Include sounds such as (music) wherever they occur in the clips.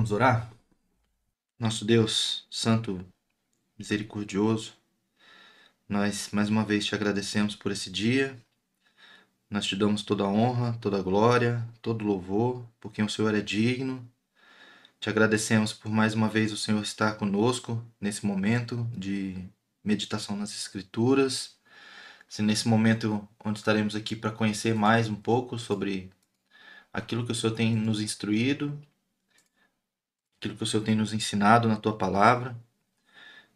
Vamos orar? Nosso Deus, Santo, Misericordioso, nós mais uma vez te agradecemos por esse dia. Nós te damos toda a honra, toda a glória, todo o louvor, porque o Senhor é digno. Te agradecemos por mais uma vez o Senhor estar conosco nesse momento de meditação nas Escrituras. Se nesse momento onde estaremos aqui para conhecer mais um pouco sobre aquilo que o Senhor tem nos instruído, aquilo que o Senhor tem nos ensinado na tua palavra.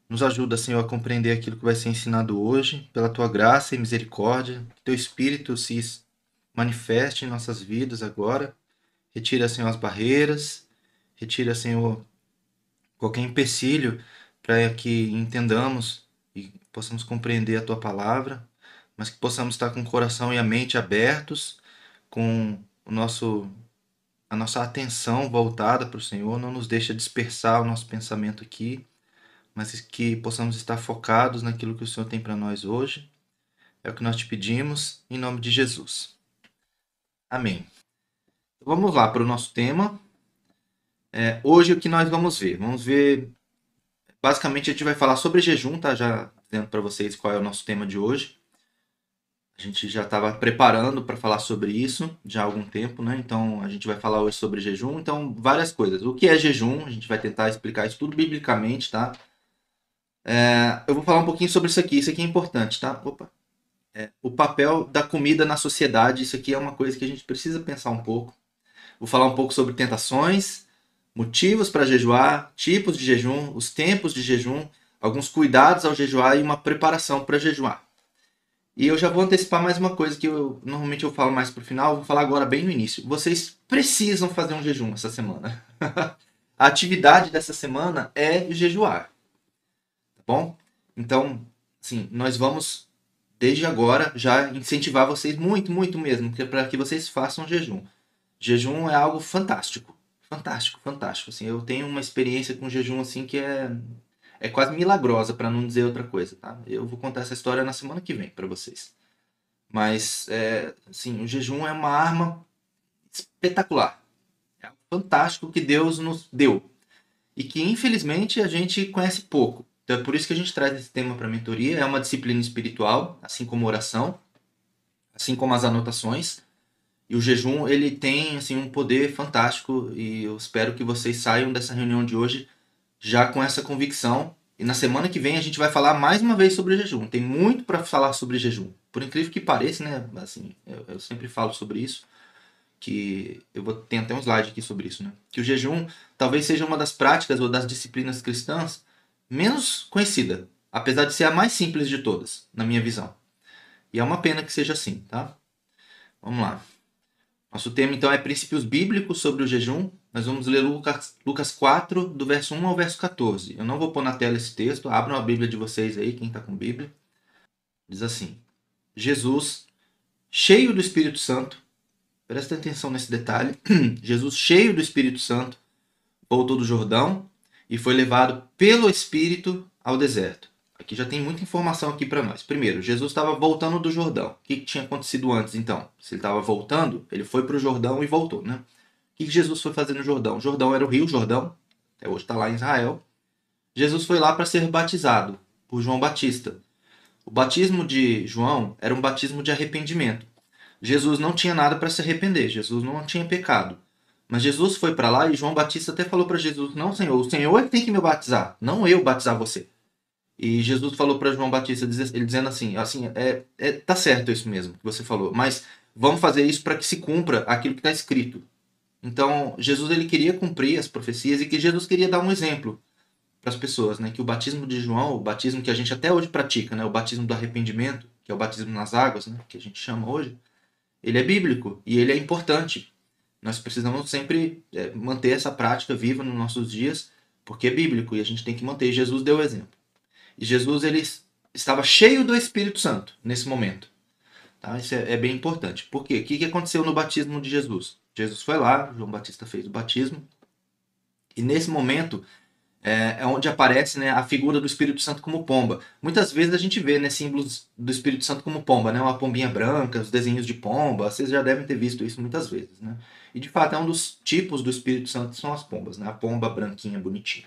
Nos ajuda, Senhor, a compreender aquilo que vai ser ensinado hoje, pela tua graça e misericórdia. Que teu Espírito se manifeste em nossas vidas agora. Retira, Senhor, as barreiras. Retira, Senhor, qualquer empecilho para que entendamos e possamos compreender a tua palavra, mas que possamos estar com o coração e a mente abertos, com o nosso a nossa atenção voltada para o Senhor, não nos deixa dispersar o nosso pensamento aqui, mas que possamos estar focados naquilo que o Senhor tem para nós hoje. É o que nós te pedimos, em nome de Jesus. Amém. Então, vamos lá para o nosso tema. É, hoje o que nós vamos ver? Vamos ver. Basicamente a gente vai falar sobre jejum, tá? Já dizendo para vocês qual é o nosso tema de hoje. A gente já estava preparando para falar sobre isso já há algum tempo, né? Então a gente vai falar hoje sobre jejum. Então, várias coisas. O que é jejum? A gente vai tentar explicar isso tudo biblicamente, tá? É, eu vou falar um pouquinho sobre isso aqui. Isso aqui é importante, tá? Opa. É, o papel da comida na sociedade. Isso aqui é uma coisa que a gente precisa pensar um pouco. Vou falar um pouco sobre tentações, motivos para jejuar, tipos de jejum, os tempos de jejum, alguns cuidados ao jejuar e uma preparação para jejuar. E eu já vou antecipar mais uma coisa que eu normalmente eu falo mais pro final, vou falar agora bem no início. Vocês precisam fazer um jejum essa semana. (laughs) a atividade dessa semana é jejuar. Tá bom? Então, sim, nós vamos desde agora já incentivar vocês muito, muito mesmo, para que vocês façam jejum. Jejum é algo fantástico. Fantástico, fantástico. Assim, eu tenho uma experiência com jejum assim que é é quase milagrosa, para não dizer outra coisa, tá? Eu vou contar essa história na semana que vem para vocês. Mas, é, assim, o jejum é uma arma espetacular. É fantástico que Deus nos deu. E que, infelizmente, a gente conhece pouco. Então, é por isso que a gente traz esse tema para a mentoria. É uma disciplina espiritual, assim como oração, assim como as anotações. E o jejum, ele tem, assim, um poder fantástico. E eu espero que vocês saiam dessa reunião de hoje já com essa convicção. E na semana que vem a gente vai falar mais uma vez sobre jejum. Tem muito para falar sobre jejum. Por incrível que pareça, né? Assim, eu, eu, sempre falo sobre isso. Que eu vou ter até um slide aqui sobre isso, né? Que o jejum talvez seja uma das práticas ou das disciplinas cristãs menos conhecida, apesar de ser a mais simples de todas, na minha visão. E é uma pena que seja assim, tá? Vamos lá. Nosso tema então é princípios bíblicos sobre o jejum. Nós vamos ler Lucas, Lucas 4, do verso 1 ao verso 14. Eu não vou pôr na tela esse texto, abram a Bíblia de vocês aí, quem está com Bíblia. Diz assim: Jesus, cheio do Espírito Santo, presta atenção nesse detalhe. (clears throat) Jesus, cheio do Espírito Santo, voltou do Jordão e foi levado pelo Espírito ao deserto Aqui já tem muita informação aqui para nós. Primeiro, Jesus estava voltando do Jordão. O que, tinha acontecido antes, então? Se ele estava voltando, ele foi para o Jordão e voltou, né? O que, que Jesus foi fazer no Jordão? O Jordão era o Rio Jordão, até hoje está lá em Israel. Jesus foi lá para ser batizado por João Batista. O batismo de João era um batismo de arrependimento. Jesus não tinha nada para se arrepender, Jesus não tinha pecado. Mas Jesus foi para lá e João Batista até falou para Jesus: Não, Senhor, o Senhor é que tem que me batizar, não eu batizar você. E Jesus falou para João Batista, ele dizendo assim, assim, é, é, tá certo isso mesmo que você falou, mas vamos fazer isso para que se cumpra aquilo que está escrito. Então, Jesus ele queria cumprir as profecias e que Jesus queria dar um exemplo para as pessoas, né? Que o batismo de João, o batismo que a gente até hoje pratica, né? O batismo do arrependimento, que é o batismo nas águas, né? Que a gente chama hoje, ele é bíblico e ele é importante. Nós precisamos sempre é, manter essa prática viva nos nossos dias, porque é bíblico e a gente tem que manter. Jesus deu o exemplo. E Jesus ele estava cheio do Espírito Santo nesse momento. Tá? Isso é, é bem importante. Por quê? O que, que aconteceu no batismo de Jesus? Jesus foi lá, João Batista fez o batismo. E nesse momento, é, é onde aparece né, a figura do Espírito Santo como pomba. Muitas vezes a gente vê né, símbolos do Espírito Santo como pomba, né, uma pombinha branca, os desenhos de pomba, vocês já devem ter visto isso muitas vezes. Né? E de fato é um dos tipos do Espírito Santo são as pombas, né, a pomba branquinha, bonitinha.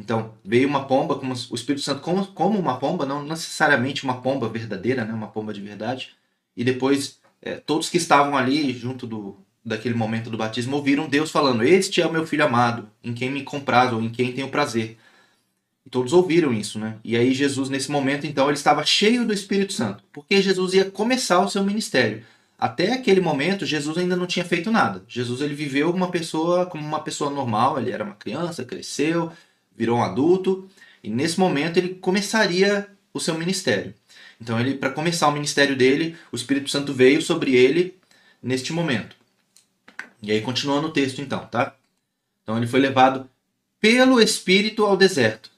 Então, veio uma pomba, como o Espírito Santo como, como uma pomba, não necessariamente uma pomba verdadeira, né, uma pomba de verdade, e depois é, todos que estavam ali junto do, daquele momento do batismo ouviram Deus falando: Este é o meu filho amado, em quem me compraz ou em quem tenho prazer. E todos ouviram isso, né? E aí Jesus nesse momento então ele estava cheio do Espírito Santo, porque Jesus ia começar o seu ministério. Até aquele momento Jesus ainda não tinha feito nada. Jesus ele viveu uma pessoa como uma pessoa normal, ele era uma criança, cresceu, virou um adulto, e nesse momento ele começaria o seu ministério. Então ele para começar o ministério dele, o Espírito Santo veio sobre ele neste momento. E aí continuando o texto então, tá? Então ele foi levado pelo Espírito ao deserto.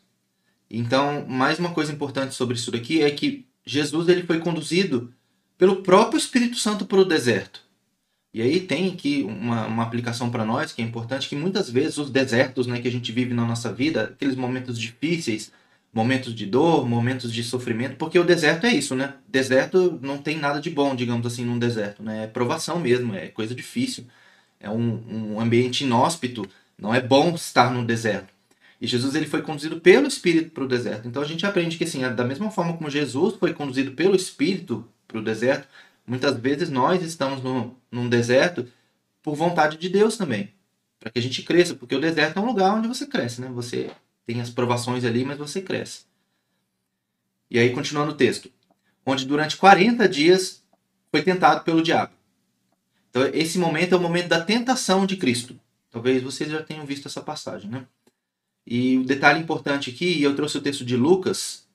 Então, mais uma coisa importante sobre isso daqui é que Jesus ele foi conduzido pelo próprio Espírito Santo para o deserto. E aí tem aqui uma, uma aplicação para nós que é importante, que muitas vezes os desertos né, que a gente vive na nossa vida, aqueles momentos difíceis, momentos de dor, momentos de sofrimento, porque o deserto é isso, né? Deserto não tem nada de bom, digamos assim, num deserto, né? É provação mesmo, é coisa difícil é um, um ambiente inóspito, não é bom estar no deserto. E Jesus ele foi conduzido pelo Espírito para o deserto. Então a gente aprende que assim, da mesma forma como Jesus foi conduzido pelo Espírito para o deserto, muitas vezes nós estamos no, num deserto por vontade de Deus também, para que a gente cresça, porque o deserto é um lugar onde você cresce, né? Você tem as provações ali, mas você cresce. E aí continuando o texto, onde durante 40 dias foi tentado pelo diabo. Então, esse momento é o momento da tentação de Cristo. Talvez vocês já tenham visto essa passagem, né? E o detalhe importante aqui, eu trouxe o texto de Lucas,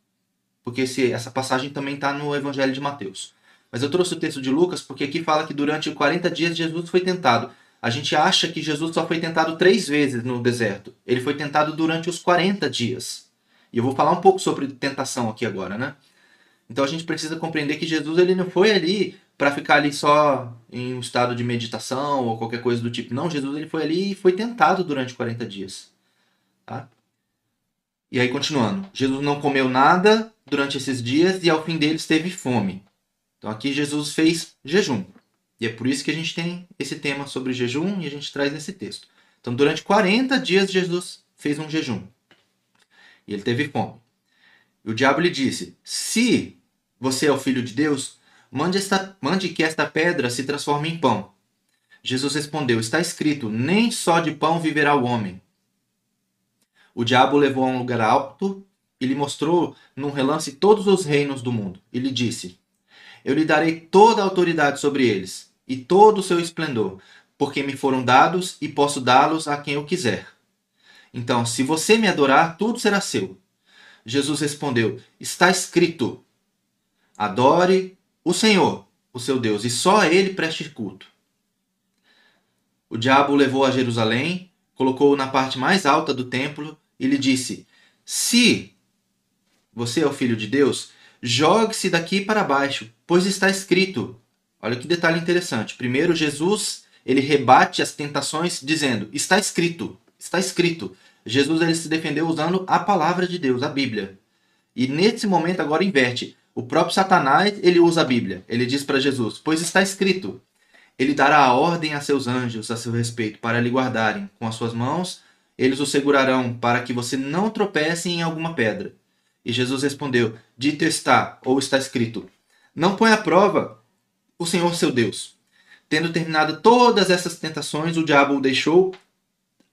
porque esse, essa passagem também está no Evangelho de Mateus. Mas eu trouxe o texto de Lucas porque aqui fala que durante 40 dias Jesus foi tentado. A gente acha que Jesus só foi tentado três vezes no deserto. Ele foi tentado durante os 40 dias. E eu vou falar um pouco sobre tentação aqui agora, né? Então a gente precisa compreender que Jesus ele não foi ali para ficar ali só em um estado de meditação ou qualquer coisa do tipo. Não, Jesus ele foi ali e foi tentado durante 40 dias. Tá? E aí, continuando. Jesus não comeu nada durante esses dias e ao fim deles teve fome. Então aqui Jesus fez jejum. E é por isso que a gente tem esse tema sobre jejum e a gente traz nesse texto. Então, durante 40 dias, Jesus fez um jejum. E ele teve fome. E o diabo lhe disse: Se você é o filho de Deus, Mande, esta, mande que esta pedra se transforme em pão. Jesus respondeu: Está escrito: Nem só de pão viverá o homem. O diabo levou a um lugar alto e lhe mostrou num relance todos os reinos do mundo. E lhe disse: Eu lhe darei toda a autoridade sobre eles e todo o seu esplendor, porque me foram dados e posso dá-los a quem eu quiser. Então, se você me adorar, tudo será seu. Jesus respondeu: Está escrito: Adore o Senhor, o seu Deus, e só a ele preste culto. O diabo o levou a Jerusalém, colocou-o na parte mais alta do templo e lhe disse: Se você é o filho de Deus, jogue-se daqui para baixo, pois está escrito. Olha que detalhe interessante. Primeiro, Jesus ele rebate as tentações dizendo: está escrito, está escrito. Jesus ele se defendeu usando a palavra de Deus, a Bíblia. E nesse momento agora inverte. O próprio Satanás, ele usa a Bíblia. Ele diz para Jesus: Pois está escrito: Ele dará a ordem a seus anjos a seu respeito para lhe guardarem com as suas mãos, eles o segurarão para que você não tropece em alguma pedra. E Jesus respondeu: Dito está, ou está escrito: Não põe à prova o Senhor seu Deus. Tendo terminado todas essas tentações, o diabo o deixou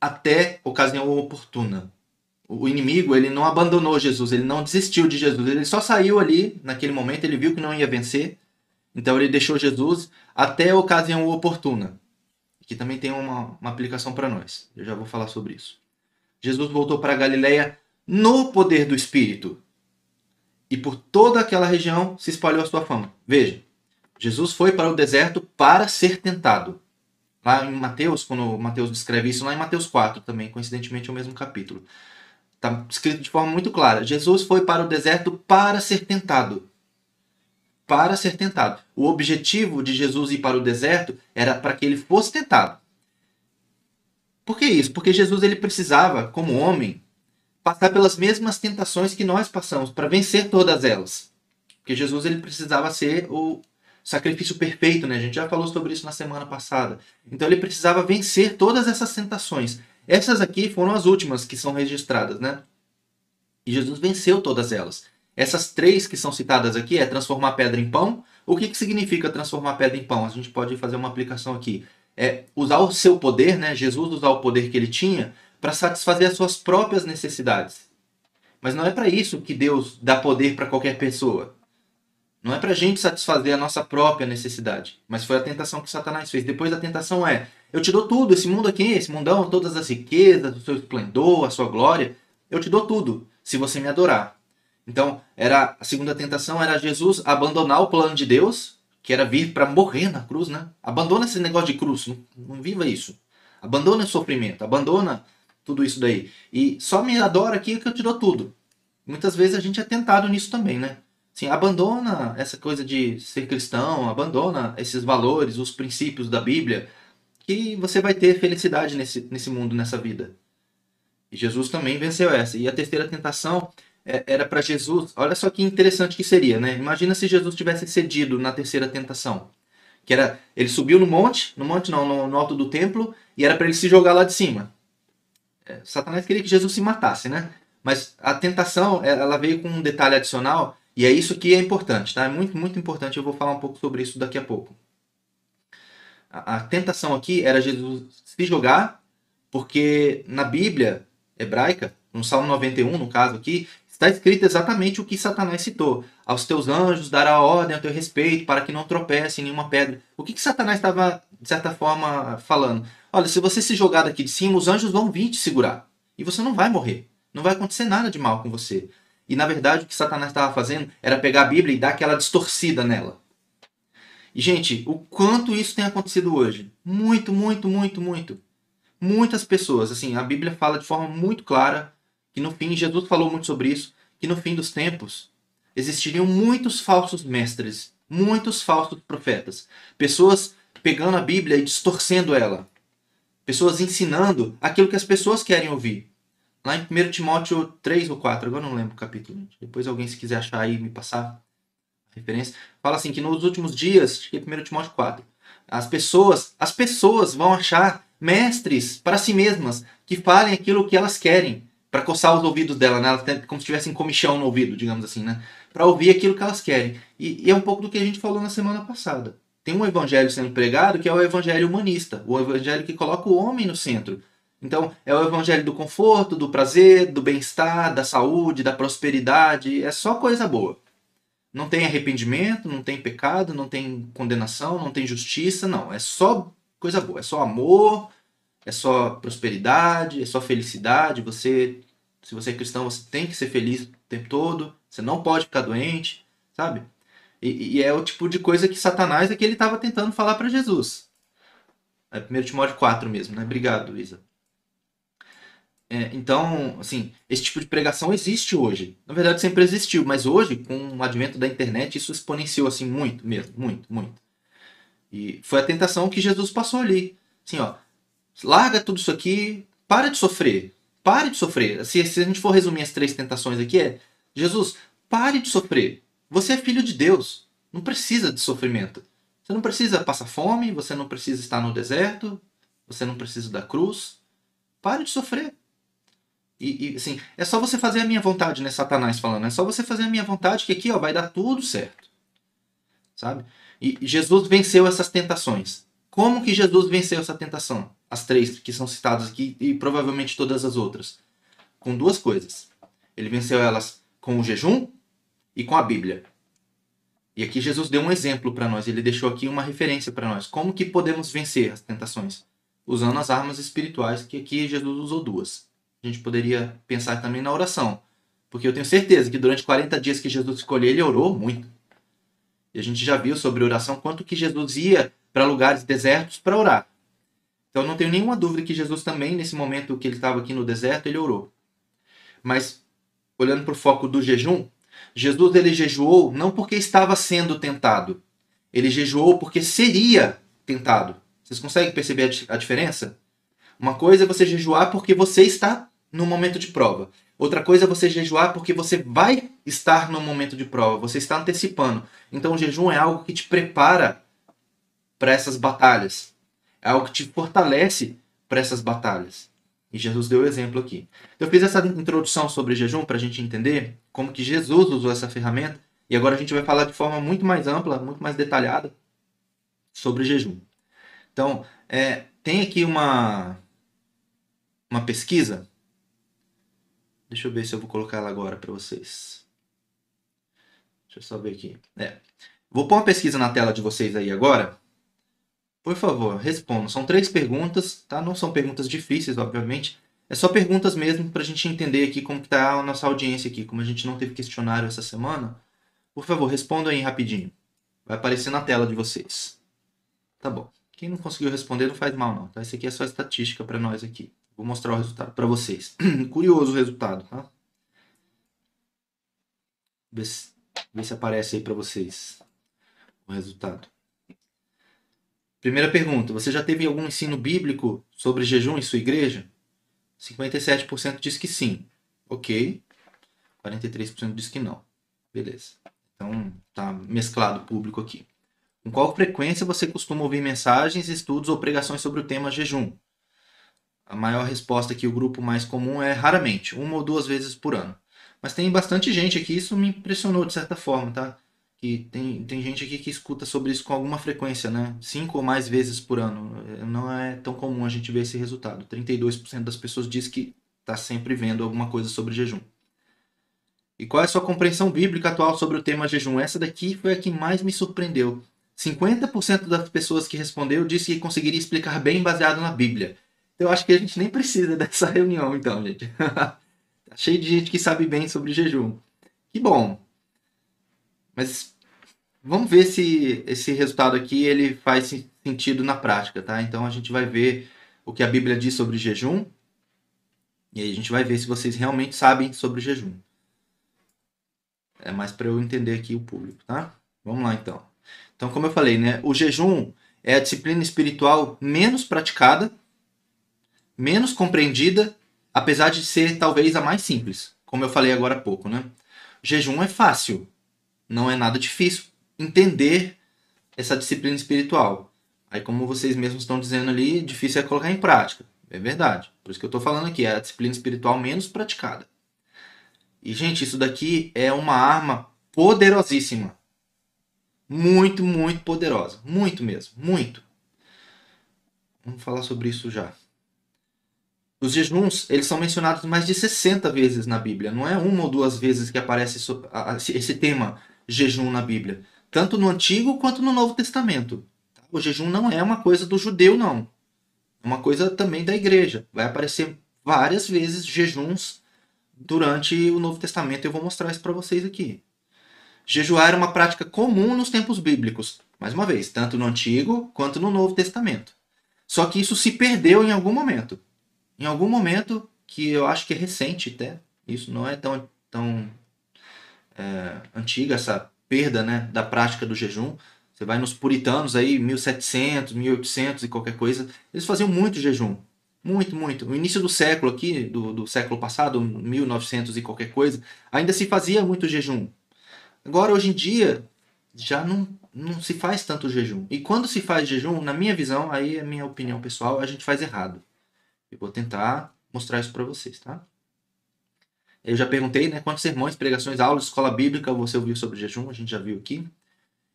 até ocasião oportuna o inimigo ele não abandonou Jesus, ele não desistiu de Jesus, ele só saiu ali naquele momento, ele viu que não ia vencer, então ele deixou Jesus até a ocasião oportuna. Que também tem uma, uma aplicação para nós. Eu já vou falar sobre isso. Jesus voltou para Galiléia no poder do Espírito. E por toda aquela região se espalhou a sua fama. Veja, Jesus foi para o deserto para ser tentado. Lá em Mateus, quando Mateus descreve isso, lá em Mateus 4 também, coincidentemente é o mesmo capítulo. Está escrito de forma muito clara. Jesus foi para o deserto para ser tentado. Para ser tentado. O objetivo de Jesus ir para o deserto era para que ele fosse tentado. Por que isso? Porque Jesus ele precisava, como homem, passar pelas mesmas tentações que nós passamos, para vencer todas elas. Porque Jesus ele precisava ser o sacrifício perfeito, né? A gente já falou sobre isso na semana passada. Então ele precisava vencer todas essas tentações. Essas aqui foram as últimas que são registradas, né? E Jesus venceu todas elas. Essas três que são citadas aqui é transformar pedra em pão. O que, que significa transformar pedra em pão? A gente pode fazer uma aplicação aqui. É usar o seu poder, né? Jesus usar o poder que ele tinha para satisfazer as suas próprias necessidades. Mas não é para isso que Deus dá poder para qualquer pessoa. Não é para a gente satisfazer a nossa própria necessidade. Mas foi a tentação que Satanás fez. Depois da tentação é: eu te dou tudo, esse mundo aqui, esse mundão, todas as riquezas, o seu esplendor, a sua glória. Eu te dou tudo, se você me adorar. Então, era a segunda tentação era Jesus abandonar o plano de Deus, que era vir para morrer na cruz, né? Abandona esse negócio de cruz, não, não viva isso. Abandona o sofrimento, abandona tudo isso daí. E só me adora aqui que eu te dou tudo. Muitas vezes a gente é tentado nisso também, né? Assim, abandona essa coisa de ser cristão, abandona esses valores, os princípios da Bíblia, que você vai ter felicidade nesse, nesse mundo, nessa vida. E Jesus também venceu essa. E a terceira tentação é, era para Jesus. Olha só que interessante que seria, né? Imagina se Jesus tivesse cedido na terceira tentação. Que era, ele subiu no monte, no monte não, no, no alto do templo, e era para ele se jogar lá de cima. É, Satanás queria que Jesus se matasse, né? Mas a tentação, é, ela veio com um detalhe adicional, e é isso que é importante, tá? É muito, muito importante. Eu vou falar um pouco sobre isso daqui a pouco. A, a tentação aqui era Jesus se jogar, porque na Bíblia hebraica, no Salmo 91, no caso aqui, está escrito exatamente o que Satanás citou. Aos teus anjos dará ordem a teu respeito para que não tropece em nenhuma pedra. O que, que Satanás estava, de certa forma, falando? Olha, se você se jogar daqui de cima, os anjos vão vir te segurar. E você não vai morrer. Não vai acontecer nada de mal com você. E na verdade o que Satanás estava fazendo era pegar a Bíblia e dar aquela distorcida nela. E gente, o quanto isso tem acontecido hoje? Muito, muito, muito, muito. Muitas pessoas, assim, a Bíblia fala de forma muito clara que no fim, Jesus falou muito sobre isso, que no fim dos tempos existiriam muitos falsos mestres, muitos falsos profetas, pessoas pegando a Bíblia e distorcendo ela. Pessoas ensinando aquilo que as pessoas querem ouvir. Lá em 1 Timóteo 3 ou 4, agora não lembro o capítulo. Depois alguém se quiser achar aí me passar a referência. Fala assim que nos últimos dias, acho que é 1 Timóteo 4, as pessoas, as pessoas vão achar mestres para si mesmas que falem aquilo que elas querem, para coçar os ouvidos dela, né? Como se tivessem comichão no ouvido, digamos assim, né? Para ouvir aquilo que elas querem. E, e é um pouco do que a gente falou na semana passada tem um evangelho sendo pregado que é o evangelho humanista, o evangelho que coloca o homem no centro. Então, é o evangelho do conforto, do prazer, do bem-estar, da saúde, da prosperidade, é só coisa boa. Não tem arrependimento, não tem pecado, não tem condenação, não tem justiça, não. É só coisa boa, é só amor, é só prosperidade, é só felicidade. Você, se você é cristão, você tem que ser feliz o tempo todo, você não pode ficar doente, sabe? E, e, é o tipo de coisa que Satanás é que ele estava tentando falar para Jesus. É 1 Timóteo 4 mesmo, né? Obrigado, Luísa. É, então, assim, esse tipo de pregação existe hoje. Na verdade, sempre existiu, mas hoje, com o advento da internet, isso exponenciou assim muito mesmo, muito, muito. E foi a tentação que Jesus passou ali. Assim, ó, larga tudo isso aqui, para de sofrer. Pare de sofrer. Se, se a gente for resumir as três tentações aqui, é Jesus, pare de sofrer. Você é filho de Deus. Não precisa de sofrimento. Você não precisa passar fome, você não precisa estar no deserto, você não precisa da cruz. Pare de sofrer. E, e assim, é só você fazer a minha vontade, né? Satanás falando. É só você fazer a minha vontade que aqui ó, vai dar tudo certo. Sabe? E Jesus venceu essas tentações. Como que Jesus venceu essa tentação? As três que são citadas aqui e provavelmente todas as outras. Com duas coisas. Ele venceu elas com o jejum e com a Bíblia. E aqui Jesus deu um exemplo para nós, ele deixou aqui uma referência para nós. Como que podemos vencer as tentações? Usando as armas espirituais, que aqui Jesus usou duas. A gente poderia pensar também na oração. Porque eu tenho certeza que durante 40 dias que Jesus escolheu, ele orou muito. E a gente já viu sobre oração quanto que Jesus ia para lugares desertos para orar. Então não tenho nenhuma dúvida que Jesus também, nesse momento que ele estava aqui no deserto, ele orou. Mas, olhando para o foco do jejum, Jesus ele jejuou não porque estava sendo tentado. Ele jejuou porque seria tentado. Vocês conseguem perceber a diferença? Uma coisa é você jejuar porque você está no momento de prova. Outra coisa é você jejuar porque você vai estar no momento de prova, você está antecipando. Então o jejum é algo que te prepara para essas batalhas. É algo que te fortalece para essas batalhas. E Jesus deu o exemplo aqui. Eu fiz essa introdução sobre jejum para a gente entender como que Jesus usou essa ferramenta. E agora a gente vai falar de forma muito mais ampla, muito mais detalhada sobre jejum. Então, é, tem aqui uma, uma pesquisa Deixa eu ver se eu vou colocar ela agora para vocês. Deixa eu só ver aqui. É. Vou pôr uma pesquisa na tela de vocês aí agora. Por favor, respondam. São três perguntas, tá? Não são perguntas difíceis, obviamente. É só perguntas mesmo para a gente entender aqui como está a nossa audiência aqui. Como a gente não teve questionário essa semana, por favor, respondam aí rapidinho. Vai aparecer na tela de vocês. Tá bom. Quem não conseguiu responder não faz mal não, tá? Isso aqui é só estatística para nós aqui. Vou mostrar o resultado para vocês. (clears throat) Curioso o resultado, tá? Vê se, se aparece aí para vocês o resultado. Primeira pergunta: você já teve algum ensino bíblico sobre jejum em sua igreja? 57% diz que sim. Ok. 43% diz que não. Beleza. Então tá mesclado o público aqui. Com qual frequência você costuma ouvir mensagens, estudos ou pregações sobre o tema jejum? A maior resposta que o grupo mais comum é raramente, uma ou duas vezes por ano. Mas tem bastante gente aqui, isso me impressionou de certa forma, tá? Que tem, tem gente aqui que escuta sobre isso com alguma frequência, né? Cinco ou mais vezes por ano. Não é tão comum a gente ver esse resultado. 32% das pessoas diz que está sempre vendo alguma coisa sobre jejum. E qual é a sua compreensão bíblica atual sobre o tema jejum? Essa daqui foi a que mais me surpreendeu. 50% das pessoas que respondeu disse que conseguiria explicar bem baseado na Bíblia. Eu acho que a gente nem precisa (laughs) dessa reunião, então, gente. (laughs) tá cheio de gente que sabe bem sobre jejum. Que bom. Mas vamos ver se esse resultado aqui ele faz sentido na prática, tá? Então a gente vai ver o que a Bíblia diz sobre jejum. E aí a gente vai ver se vocês realmente sabem sobre jejum. É mais para eu entender aqui o público, tá? Vamos lá então. Então, como eu falei, né, o jejum é a disciplina espiritual menos praticada menos compreendida, apesar de ser talvez a mais simples, como eu falei agora há pouco, né? Jejum é fácil, não é nada difícil entender essa disciplina espiritual. Aí, como vocês mesmos estão dizendo ali, difícil é colocar em prática. É verdade. Por isso que eu estou falando aqui, é a disciplina espiritual menos praticada. E, gente, isso daqui é uma arma poderosíssima. Muito, muito poderosa. Muito mesmo. Muito. Vamos falar sobre isso já. Os jejuns, eles são mencionados mais de 60 vezes na Bíblia. Não é uma ou duas vezes que aparece esse tema jejum na Bíblia. Tanto no Antigo quanto no Novo Testamento. O jejum não é uma coisa do judeu, não. É uma coisa também da igreja. Vai aparecer várias vezes jejuns durante o Novo Testamento. Eu vou mostrar isso para vocês aqui. Jejuar era uma prática comum nos tempos bíblicos. Mais uma vez, tanto no Antigo quanto no Novo Testamento. Só que isso se perdeu em algum momento em algum momento, que eu acho que é recente até, isso não é tão, tão é, antiga, essa perda né, da prática do jejum. Você vai nos puritanos aí, 1700, 1800 e qualquer coisa, eles faziam muito jejum. Muito, muito. No início do século aqui, do, do século passado, 1900 e qualquer coisa, ainda se fazia muito jejum. Agora, hoje em dia, já não, não se faz tanto jejum. E quando se faz jejum, na minha visão, aí é minha opinião pessoal, a gente faz errado. Eu vou tentar mostrar isso para vocês, tá? Eu já perguntei, né? Quantos sermões, pregações, aulas, escola bíblica você ouviu sobre jejum? A gente já viu aqui.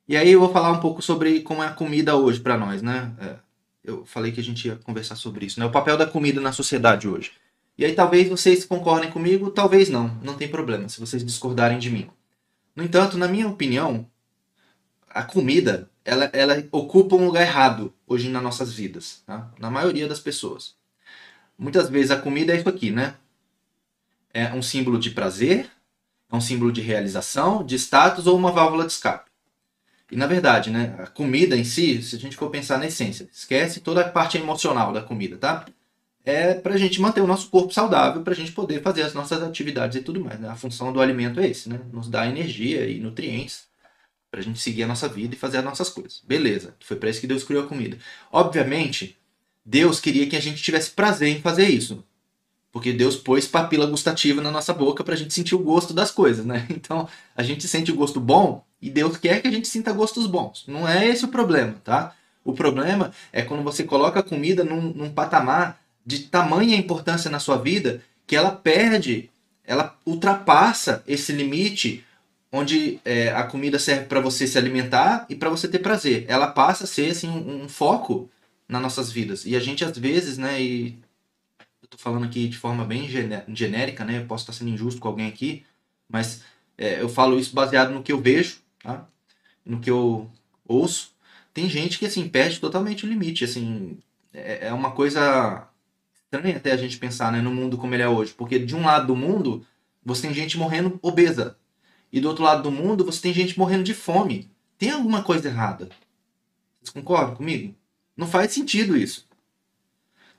E aí eu vou falar um pouco sobre como é a comida hoje para nós, né? É, eu falei que a gente ia conversar sobre isso, né? O papel da comida na sociedade hoje. E aí talvez vocês concordem comigo, talvez não. Não tem problema se vocês discordarem de mim. No entanto, na minha opinião, a comida ela, ela ocupa um lugar errado hoje nas nossas vidas, tá? na maioria das pessoas. Muitas vezes a comida é isso aqui, né? É um símbolo de prazer, é um símbolo de realização, de status ou uma válvula de escape. E na verdade, né, a comida em si, se a gente for pensar na essência, esquece toda a parte emocional da comida, tá? É para a gente manter o nosso corpo saudável, para a gente poder fazer as nossas atividades e tudo mais. Né? A função do alimento é esse, né? Nos dá energia e nutrientes para a gente seguir a nossa vida e fazer as nossas coisas. Beleza, foi para isso que Deus criou a comida. Obviamente, Deus queria que a gente tivesse prazer em fazer isso. Porque Deus pôs papila gustativa na nossa boca para a gente sentir o gosto das coisas, né? (laughs) Então a gente sente o gosto bom e Deus quer que a gente sinta gostos bons. Não é esse o problema, tá? O problema é quando você coloca a comida num, num patamar de tamanha importância na sua vida que ela perde, ela ultrapassa esse limite onde é, a comida serve para você se alimentar e para você ter prazer. Ela passa a ser assim, um, um, foco nas nossas vidas. E a gente às vezes, né, e tô falando aqui de forma bem genérica, né, eu posso estar sendo injusto com alguém aqui, mas é, eu falo isso baseado no que eu vejo, tá? no que eu ouço. Tem gente que assim perde totalmente o limite, assim, é, é uma coisa estranha até a gente pensar, né, no mundo como ele é hoje, porque de um lado do mundo você tem gente morrendo obesa, e do outro lado do mundo você tem gente morrendo de fome. Tem alguma coisa errada. Vocês concordam comigo? Não faz sentido isso.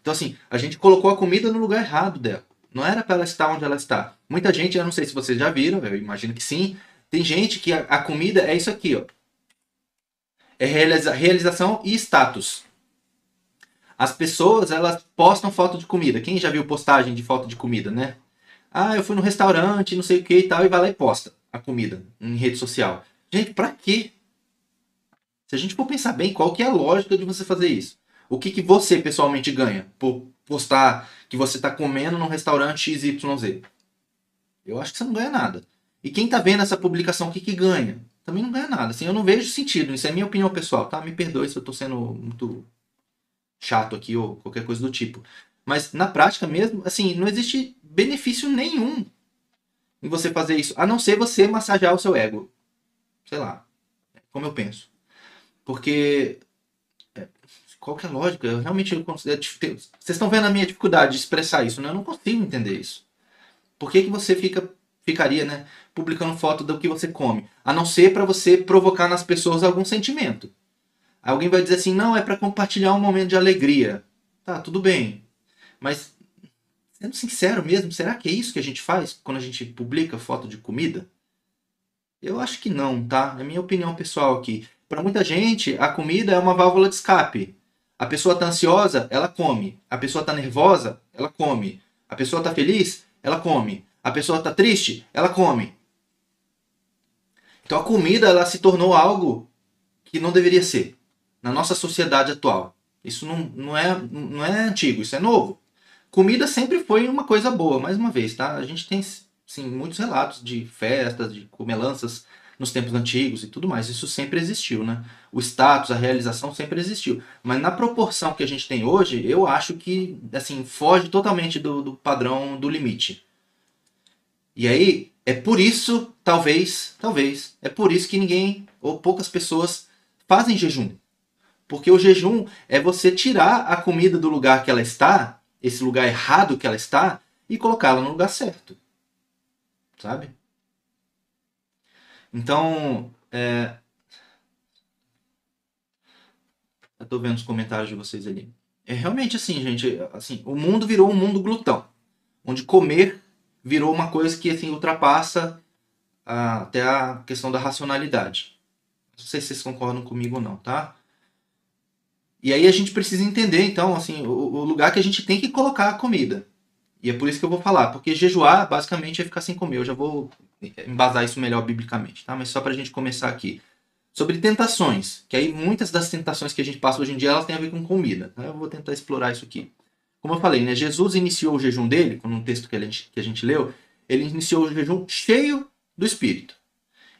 Então, assim, a gente colocou a comida no lugar errado dela. Não era para ela estar onde ela está. Muita gente, eu não sei se vocês já viram, eu imagino que sim. Tem gente que a, a comida é isso aqui, ó. É realiza, realização e status. As pessoas, elas postam foto de comida. Quem já viu postagem de foto de comida, né? Ah, eu fui no restaurante, não sei o que e tal, e vai lá e posta a comida em rede social. Gente, para quê? Se a gente for pensar bem, qual que é a lógica de você fazer isso? O que, que você pessoalmente ganha por postar que você está comendo num restaurante XYZ? Eu acho que você não ganha nada. E quem está vendo essa publicação, o que, que ganha? Também não ganha nada. Assim, eu não vejo sentido. Isso é minha opinião pessoal, tá? Me perdoe se eu estou sendo muito chato aqui ou qualquer coisa do tipo. Mas na prática mesmo, assim, não existe benefício nenhum em você fazer isso, a não ser você massagear o seu ego. Sei lá, como eu penso. Porque qual que é a lógica? Eu realmente eu considero. Vocês estão vendo a minha dificuldade de expressar isso, né? Eu não consigo entender isso. Por que, que você fica, ficaria, né, publicando foto do que você come? A não ser para você provocar nas pessoas algum sentimento. Alguém vai dizer assim: não, é para compartilhar um momento de alegria. Tá, tudo bem. Mas Sendo sincero mesmo, será que é isso que a gente faz quando a gente publica foto de comida? Eu acho que não, tá? É minha opinião pessoal aqui. Para muita gente, a comida é uma válvula de escape. A pessoa está ansiosa, ela come. A pessoa está nervosa, ela come. A pessoa está feliz, ela come. A pessoa está triste, ela come. Então a comida ela se tornou algo que não deveria ser na nossa sociedade atual. Isso não, não, é, não é antigo, isso é novo. Comida sempre foi uma coisa boa, mais uma vez, tá? A gente tem sim, muitos relatos de festas, de comelanças nos tempos antigos e tudo mais. Isso sempre existiu, né? O status, a realização sempre existiu. Mas na proporção que a gente tem hoje, eu acho que, assim, foge totalmente do, do padrão do limite. E aí, é por isso, talvez, talvez, é por isso que ninguém ou poucas pessoas fazem jejum. Porque o jejum é você tirar a comida do lugar que ela está esse lugar errado que ela está e colocá-la no lugar certo. Sabe? Então, é... eu tô vendo os comentários de vocês ali. É realmente assim, gente, assim, o mundo virou um mundo glutão, onde comer virou uma coisa que assim ultrapassa a, até a questão da racionalidade. Não sei se vocês concordam comigo ou não, tá? E aí a gente precisa entender, então, assim, o, o, lugar que a gente tem que colocar a comida. E é por isso que eu vou falar, porque jejuar basicamente é ficar sem comer. Eu já vou embasar isso melhor biblicamente, tá? Mas só para a gente começar aqui. Sobre tentações, que aí muitas das tentações que a gente passa hoje em dia, elas têm a ver com comida. Tá? Eu vou tentar explorar isso aqui. Como eu falei, né? Jesus iniciou o jejum dele, no texto que a, gente, que a gente leu, ele iniciou o jejum cheio do Espírito.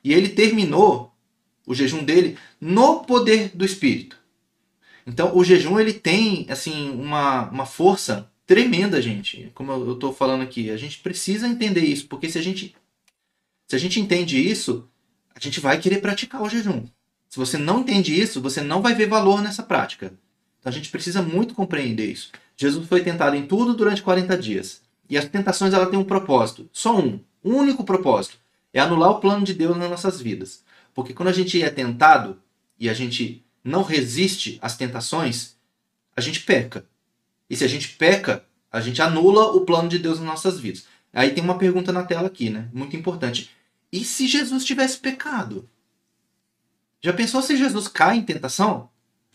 E ele terminou o jejum dele no poder do Espírito. Então, o jejum ele tem assim uma, uma força tremenda, gente. Como eu estou falando aqui, a gente precisa entender isso, porque se a gente se a gente entende isso, a gente vai querer praticar o jejum. Se você não entende isso, você não vai ver valor nessa prática. Então a gente precisa muito compreender isso. Jesus foi tentado em tudo durante 40 dias. E as tentações ela têm um propósito, só um, um único propósito, é anular o plano de Deus nas nossas vidas. Porque quando a gente é tentado e a gente não resiste às tentações, a gente peca. E se a gente peca, a gente anula o plano de Deus nas nossas vidas. Aí tem uma pergunta na tela aqui, né? Muito importante. E se Jesus tivesse pecado? Já pensou se Jesus cai em tentação?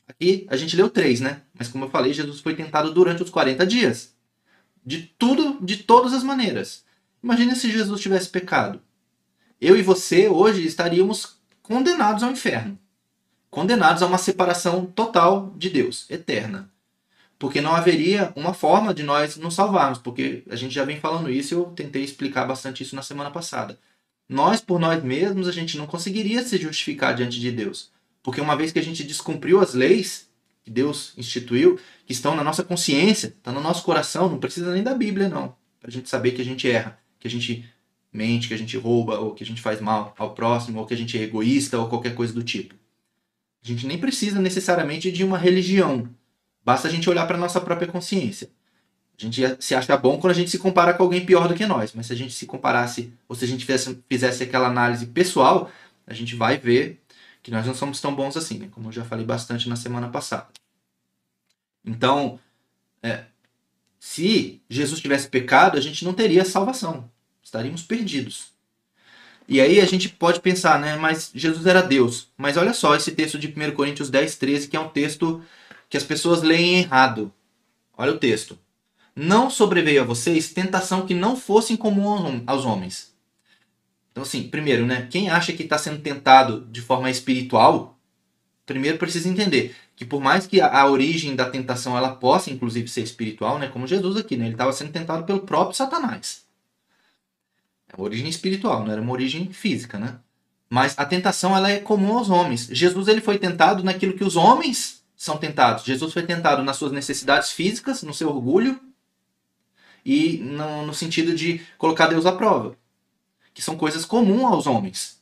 Aqui a gente leu três, né? Mas como eu falei, Jesus foi tentado durante os 40 dias. De tudo, de todas as maneiras. Imagina se Jesus tivesse pecado. Eu e você hoje estaríamos condenados ao inferno. Condenados a uma separação total de Deus, eterna. Porque não haveria uma forma de nós nos salvarmos, porque a gente já vem falando isso eu tentei explicar bastante isso na semana passada. Nós, por nós mesmos, a gente não conseguiria se justificar diante de Deus. Porque uma vez que a gente descumpriu as leis que Deus instituiu, que estão na nossa consciência, estão no nosso coração, não precisa nem da Bíblia, não. Para a gente saber que a gente erra, que a gente mente, que a gente rouba, ou que a gente faz mal ao próximo, ou que a gente é egoísta, ou qualquer coisa do tipo. A gente nem precisa necessariamente de uma religião Basta a gente olhar para nossa própria consciência. A gente se acha bom quando a gente se compara com alguém pior do que nós, mas se a gente se comparasse, ou se a gente fizesse, fizesse aquela análise pessoal, a gente vai ver que nós não somos tão bons assim, né? como eu já falei bastante na semana passada. Então, é, se Jesus tivesse pecado, a gente não teria salvação, estaríamos perdidos. E aí a gente pode pensar, né? Mas Jesus era Deus. Mas olha só esse texto de 1 Coríntios 10, 13, que é um texto que as pessoas leem errado. Olha o texto. Não sobreveio a vocês tentação que não fosse comum aos homens. Então, assim, primeiro, né? Quem acha que está sendo tentado de forma espiritual, primeiro precisa entender que por mais que a, origem da tentação ela possa, inclusive, ser espiritual, né? Como Jesus aqui, né? Ele estava sendo tentado pelo próprio Satanás. É uma origem espiritual, não era uma origem física, né? Mas a tentação ela é comum aos homens. Jesus ele foi tentado naquilo que os homens são tentados. Jesus foi tentado nas suas necessidades físicas, no seu orgulho e no, no sentido de colocar Deus à prova, que são coisas comuns aos homens.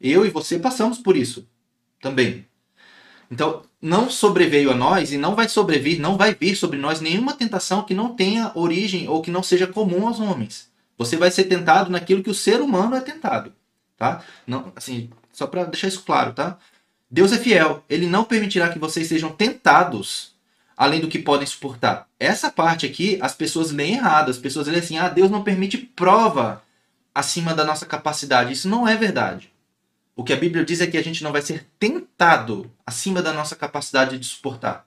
Eu e você passamos por isso também. Então, não sobreveio a nós e não vai sobrevir, não vai vir sobre nós nenhuma tentação que não tenha origem ou que não seja comum aos homens. Você vai ser tentado naquilo que o ser humano é tentado, tá? Não, assim, só para deixar isso claro, tá? Deus é fiel, ele não permitirá que vocês sejam tentados além do que podem suportar. Essa parte aqui, as pessoas leem errado. As pessoas leem assim: ah, Deus não permite prova acima da nossa capacidade. Isso não é verdade. O que a Bíblia diz é que a gente não vai ser tentado acima da nossa capacidade de suportar.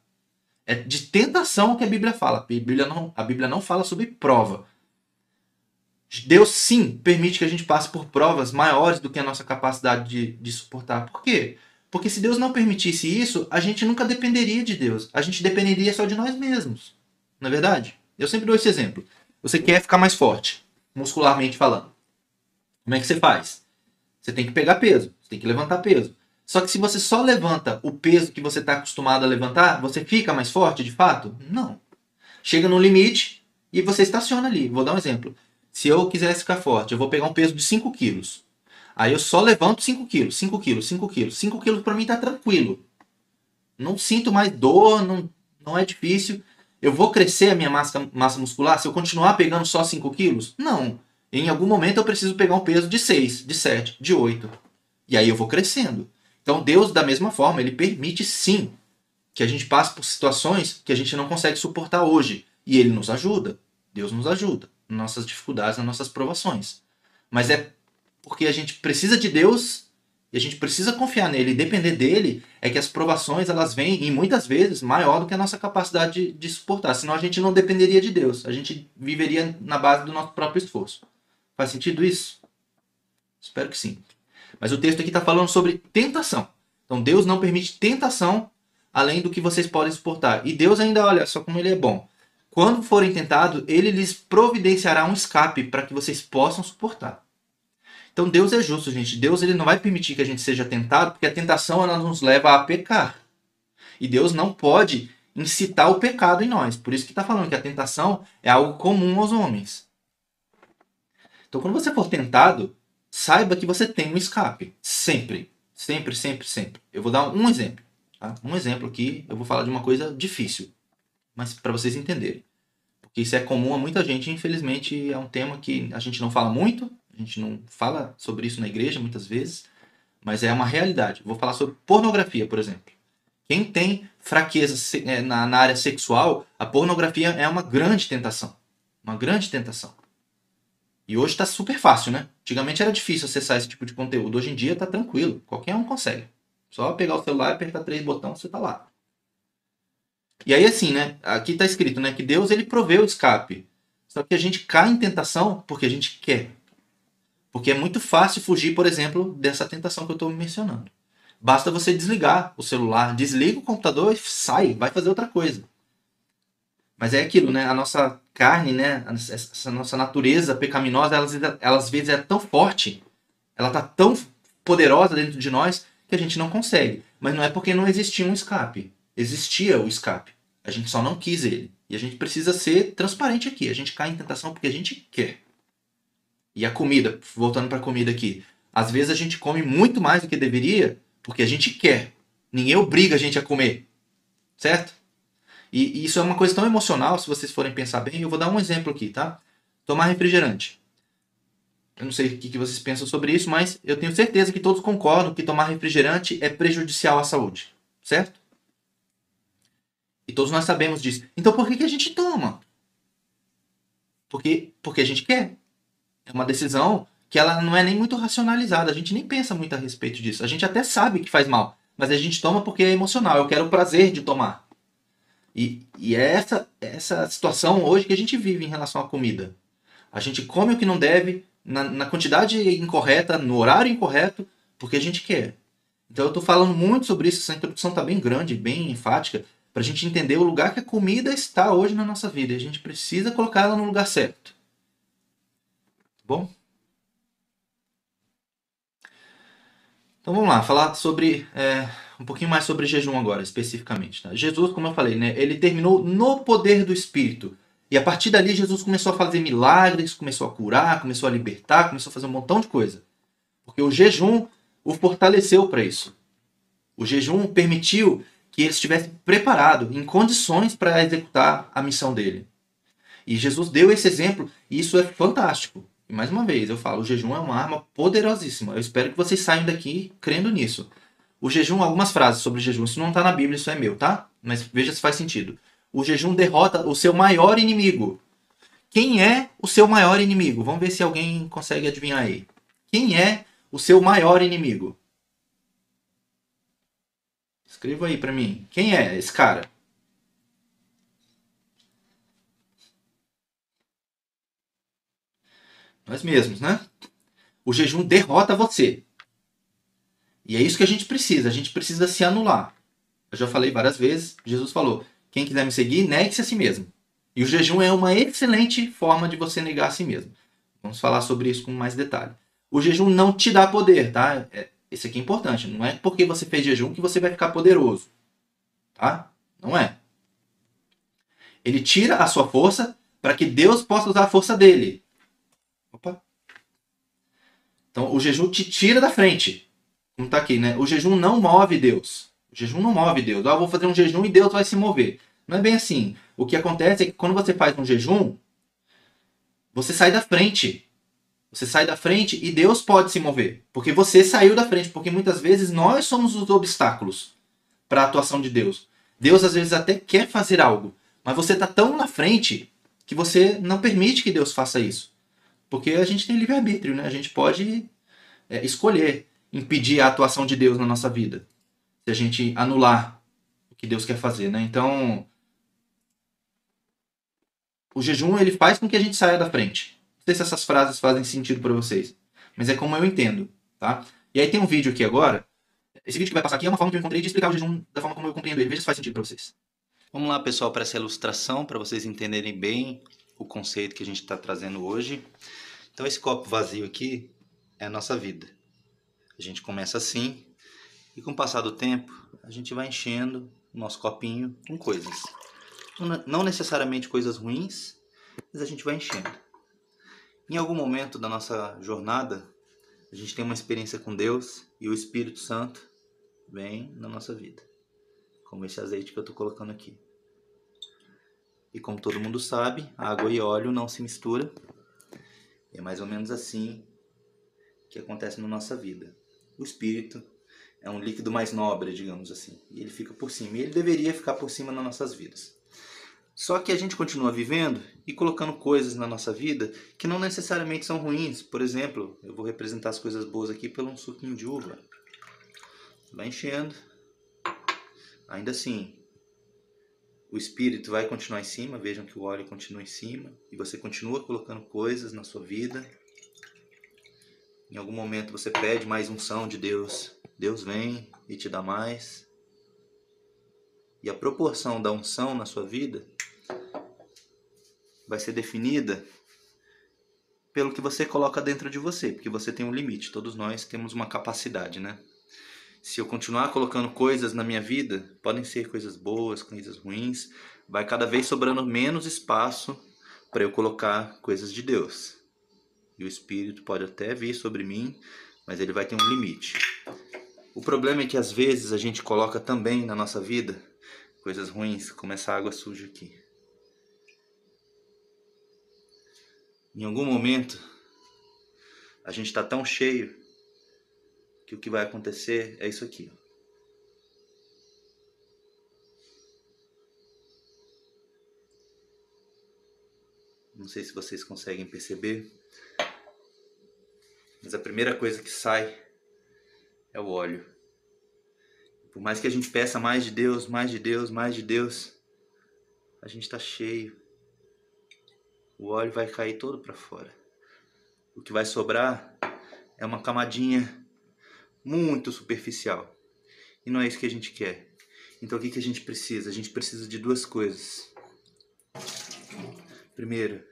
É de tentação que a Bíblia fala. A Bíblia não, a Bíblia não fala sobre prova. Deus sim permite que a gente passe por provas maiores do que a nossa capacidade de, de suportar. Por quê? Porque se Deus não permitisse isso, a gente nunca dependeria de Deus. A gente dependeria só de nós mesmos. Não é verdade? Eu sempre dou esse exemplo. Você quer ficar mais forte, muscularmente falando. Como é que você faz? Você tem que pegar peso, você tem que levantar peso. Só que se você só levanta o peso que você está acostumado a levantar, você fica mais forte de fato? Não. Chega no limite e você estaciona ali. Vou dar um exemplo. Se eu quisesse ficar forte, eu vou pegar um peso de 5 quilos. Aí eu só levanto 5 quilos, 5 quilos, 5 quilos. 5 quilos para mim tá tranquilo. Não sinto mais dor, não, não é difícil. Eu vou crescer a minha massa, massa muscular se eu continuar pegando só 5 quilos? Não. Em algum momento eu preciso pegar um peso de 6, de 7, de 8. E aí eu vou crescendo. Então Deus, da mesma forma, ele permite sim que a gente passe por situações que a gente não consegue suportar hoje. E ele nos ajuda. Deus nos ajuda nossas dificuldades, nas nossas provações. Mas é porque a gente precisa de Deus e a gente precisa confiar nele e depender dele, é que as provações elas vêm, e muitas vezes, maior do que a nossa capacidade de, de, suportar. Senão a gente não dependeria de Deus. A gente viveria na base do nosso próprio esforço. Faz sentido isso? Espero que sim. Mas o texto aqui está falando sobre tentação. Então Deus não permite tentação além do que vocês podem suportar. E Deus ainda, olha só como ele é bom. Quando forem tentados, ele lhes providenciará um escape para que vocês possam suportar. Então Deus é justo, gente. Deus ele não vai permitir que a gente seja tentado, porque a tentação ela nos leva a pecar. E Deus não pode incitar o pecado em nós. Por isso que está falando que a tentação é algo comum aos homens. Então, quando você for tentado, saiba que você tem um escape. Sempre. Sempre, sempre, sempre. Eu vou dar um exemplo. Tá? Um exemplo aqui, eu vou falar de uma coisa difícil. Mas para vocês entenderem. Porque isso é comum a muita gente, infelizmente é um tema que a gente não fala muito, a gente não fala sobre isso na igreja muitas vezes, mas é uma realidade. Vou falar sobre pornografia, por exemplo. Quem tem fraqueza é, na, área sexual, a pornografia é uma grande tentação. Uma grande tentação. E hoje está super fácil, né? Antigamente era difícil acessar esse tipo de conteúdo. Hoje em dia está tranquilo. Qualquer um consegue. Só pegar o celular, apertar três botões, você está lá. E aí assim, né? Aqui está escrito, né, que Deus ele proveu o escape. Só que a gente cai em tentação porque a gente quer. Porque é muito fácil fugir, por exemplo, dessa tentação que eu estou mencionando. Basta você desligar o celular, desliga o computador e sai, vai fazer outra coisa. Mas é aquilo, né? A nossa carne, né? Essa nossa natureza pecaminosa, ela, ela às vezes é tão forte, ela tá tão poderosa dentro de nós que a gente não consegue. Mas não é porque não existia um escape. Existia o escape. A gente só não quis ele. E a gente precisa ser transparente aqui. A gente cai em tentação porque a gente quer. E a comida, voltando para a comida aqui. Às vezes a gente come muito mais do que deveria porque a gente quer. Ninguém obriga a gente a comer. Certo? E, e isso é uma coisa tão emocional, se vocês forem pensar bem. Eu vou dar um exemplo aqui, tá? Tomar refrigerante. Eu não sei o que vocês pensam sobre isso, mas eu tenho certeza que todos concordam que tomar refrigerante é prejudicial à saúde. Certo? E todos nós sabemos disso. Então por que, que a gente toma? Porque, porque a gente quer. É uma decisão que ela não é nem muito racionalizada. A gente nem pensa muito a respeito disso. A gente até sabe que faz mal, mas a gente toma porque é emocional. Eu quero o prazer de tomar. E, e é essa, essa situação hoje que a gente vive em relação à comida. A gente come o que não deve, na, na quantidade incorreta, no horário incorreto, porque a gente quer. Então eu estou falando muito sobre isso, essa introdução está bem grande, bem enfática, para a gente entender o lugar que a comida está hoje na nossa vida. A gente precisa colocar ela no lugar certo. Bom? Então vamos lá, falar sobre é, um pouquinho mais sobre jejum agora, especificamente. Tá? Jesus, como eu falei, né, ele terminou no poder do Espírito. E a partir dali, Jesus começou a fazer milagres, começou a curar, começou a libertar, começou a fazer um montão de coisa. Porque o jejum o fortaleceu para isso. O jejum permitiu que ele estivesse preparado, em condições para executar a missão dele. E Jesus deu esse exemplo, e isso é fantástico. Mais uma vez, eu falo, o jejum é uma arma poderosíssima. Eu espero que vocês saiam daqui crendo nisso. O jejum, algumas frases sobre jejum. Isso não está na Bíblia, isso é meu, tá? Mas veja se faz sentido. O jejum derrota o seu maior inimigo. Quem é o seu maior inimigo? Vamos ver se alguém consegue adivinhar aí. Quem é o seu maior inimigo? Escreva aí para mim. Quem é esse cara? Nós mesmos, né? O jejum derrota você. E é isso que a gente precisa. A gente precisa se anular. Eu já falei várias vezes. Jesus falou: quem quiser me seguir, negue-se a si mesmo. E o jejum é uma excelente forma de você negar a si mesmo. Vamos falar sobre isso com mais detalhe. O jejum não te dá poder, tá? É, esse aqui é importante. Não é porque você fez jejum que você vai ficar poderoso. Tá? Não é. Ele tira a sua força para que Deus possa usar a força dele. Opa. Então o jejum te tira da frente. Como está aqui, né? O jejum não move Deus. O jejum não move Deus. Ah, vou fazer um jejum e Deus vai se mover. Não é bem assim. O que acontece é que quando você faz um jejum, você sai da frente. Você sai da frente e Deus pode se mover. Porque você saiu da frente. Porque muitas vezes nós somos os obstáculos para a atuação de Deus. Deus às vezes até quer fazer algo. Mas você está tão na frente que você não permite que Deus faça isso. Porque a gente tem livre-arbítrio, né? A gente pode é, escolher impedir a atuação de Deus na nossa vida. Se a gente anular o que Deus quer fazer, né? Então, o jejum ele faz com que a gente saia da frente. Não sei se essas frases fazem sentido para vocês, mas é como eu entendo, tá? E aí tem um vídeo aqui agora. Esse vídeo que vai passar aqui é uma forma que eu encontrei de explicar o jejum da forma como eu compreendo ele. Veja se faz sentido para vocês. Vamos lá, pessoal, para essa ilustração, para vocês entenderem bem o conceito que a gente está trazendo hoje. Então, esse copo vazio aqui é a nossa vida. A gente começa assim e com o passar do tempo a gente vai enchendo o nosso copinho com coisas. Não necessariamente coisas ruins, mas a gente vai enchendo. Em algum momento da nossa jornada, a gente tem uma experiência com Deus e o Espírito Santo vem na nossa vida. Como esse azeite que eu estou colocando aqui. E como todo mundo sabe, água e óleo não se misturam. É mais ou menos assim que acontece na nossa vida o espírito é um líquido mais nobre, digamos assim, e ele fica por cima. E ele deveria ficar por cima nas nossas vidas. Só que a gente continua vivendo e colocando coisas na nossa vida que não necessariamente são ruins. Por exemplo, eu vou representar as coisas boas aqui pelo um suquinho de uva. Vai enchendo. Ainda assim, o espírito vai continuar em cima, vejam que o óleo continua em cima, e você continua colocando coisas na sua vida. Em algum momento você pede mais unção de Deus, Deus vem e te dá mais. E a proporção da unção na sua vida vai ser definida pelo que você coloca dentro de você, porque você tem um limite, todos nós temos uma capacidade, né? Se eu continuar colocando coisas na minha vida, podem ser coisas boas, coisas ruins, vai cada vez sobrando menos espaço para eu colocar coisas de Deus. E o Espírito pode até vir sobre mim, mas ele vai ter um limite. O problema é que às vezes a gente coloca também na nossa vida coisas ruins, como essa água suja aqui. Em algum momento, a gente está tão cheio que o que vai acontecer é isso aqui. Não sei se vocês conseguem perceber, mas a primeira coisa que sai é o óleo. Por mais que a gente peça mais de Deus, mais de Deus, mais de Deus, a gente está cheio. O óleo vai cair todo para fora. O que vai sobrar é uma camadinha muito superficial. E não é isso que a gente quer. Então o que, que a gente precisa? A gente precisa de duas coisas. Primeiro,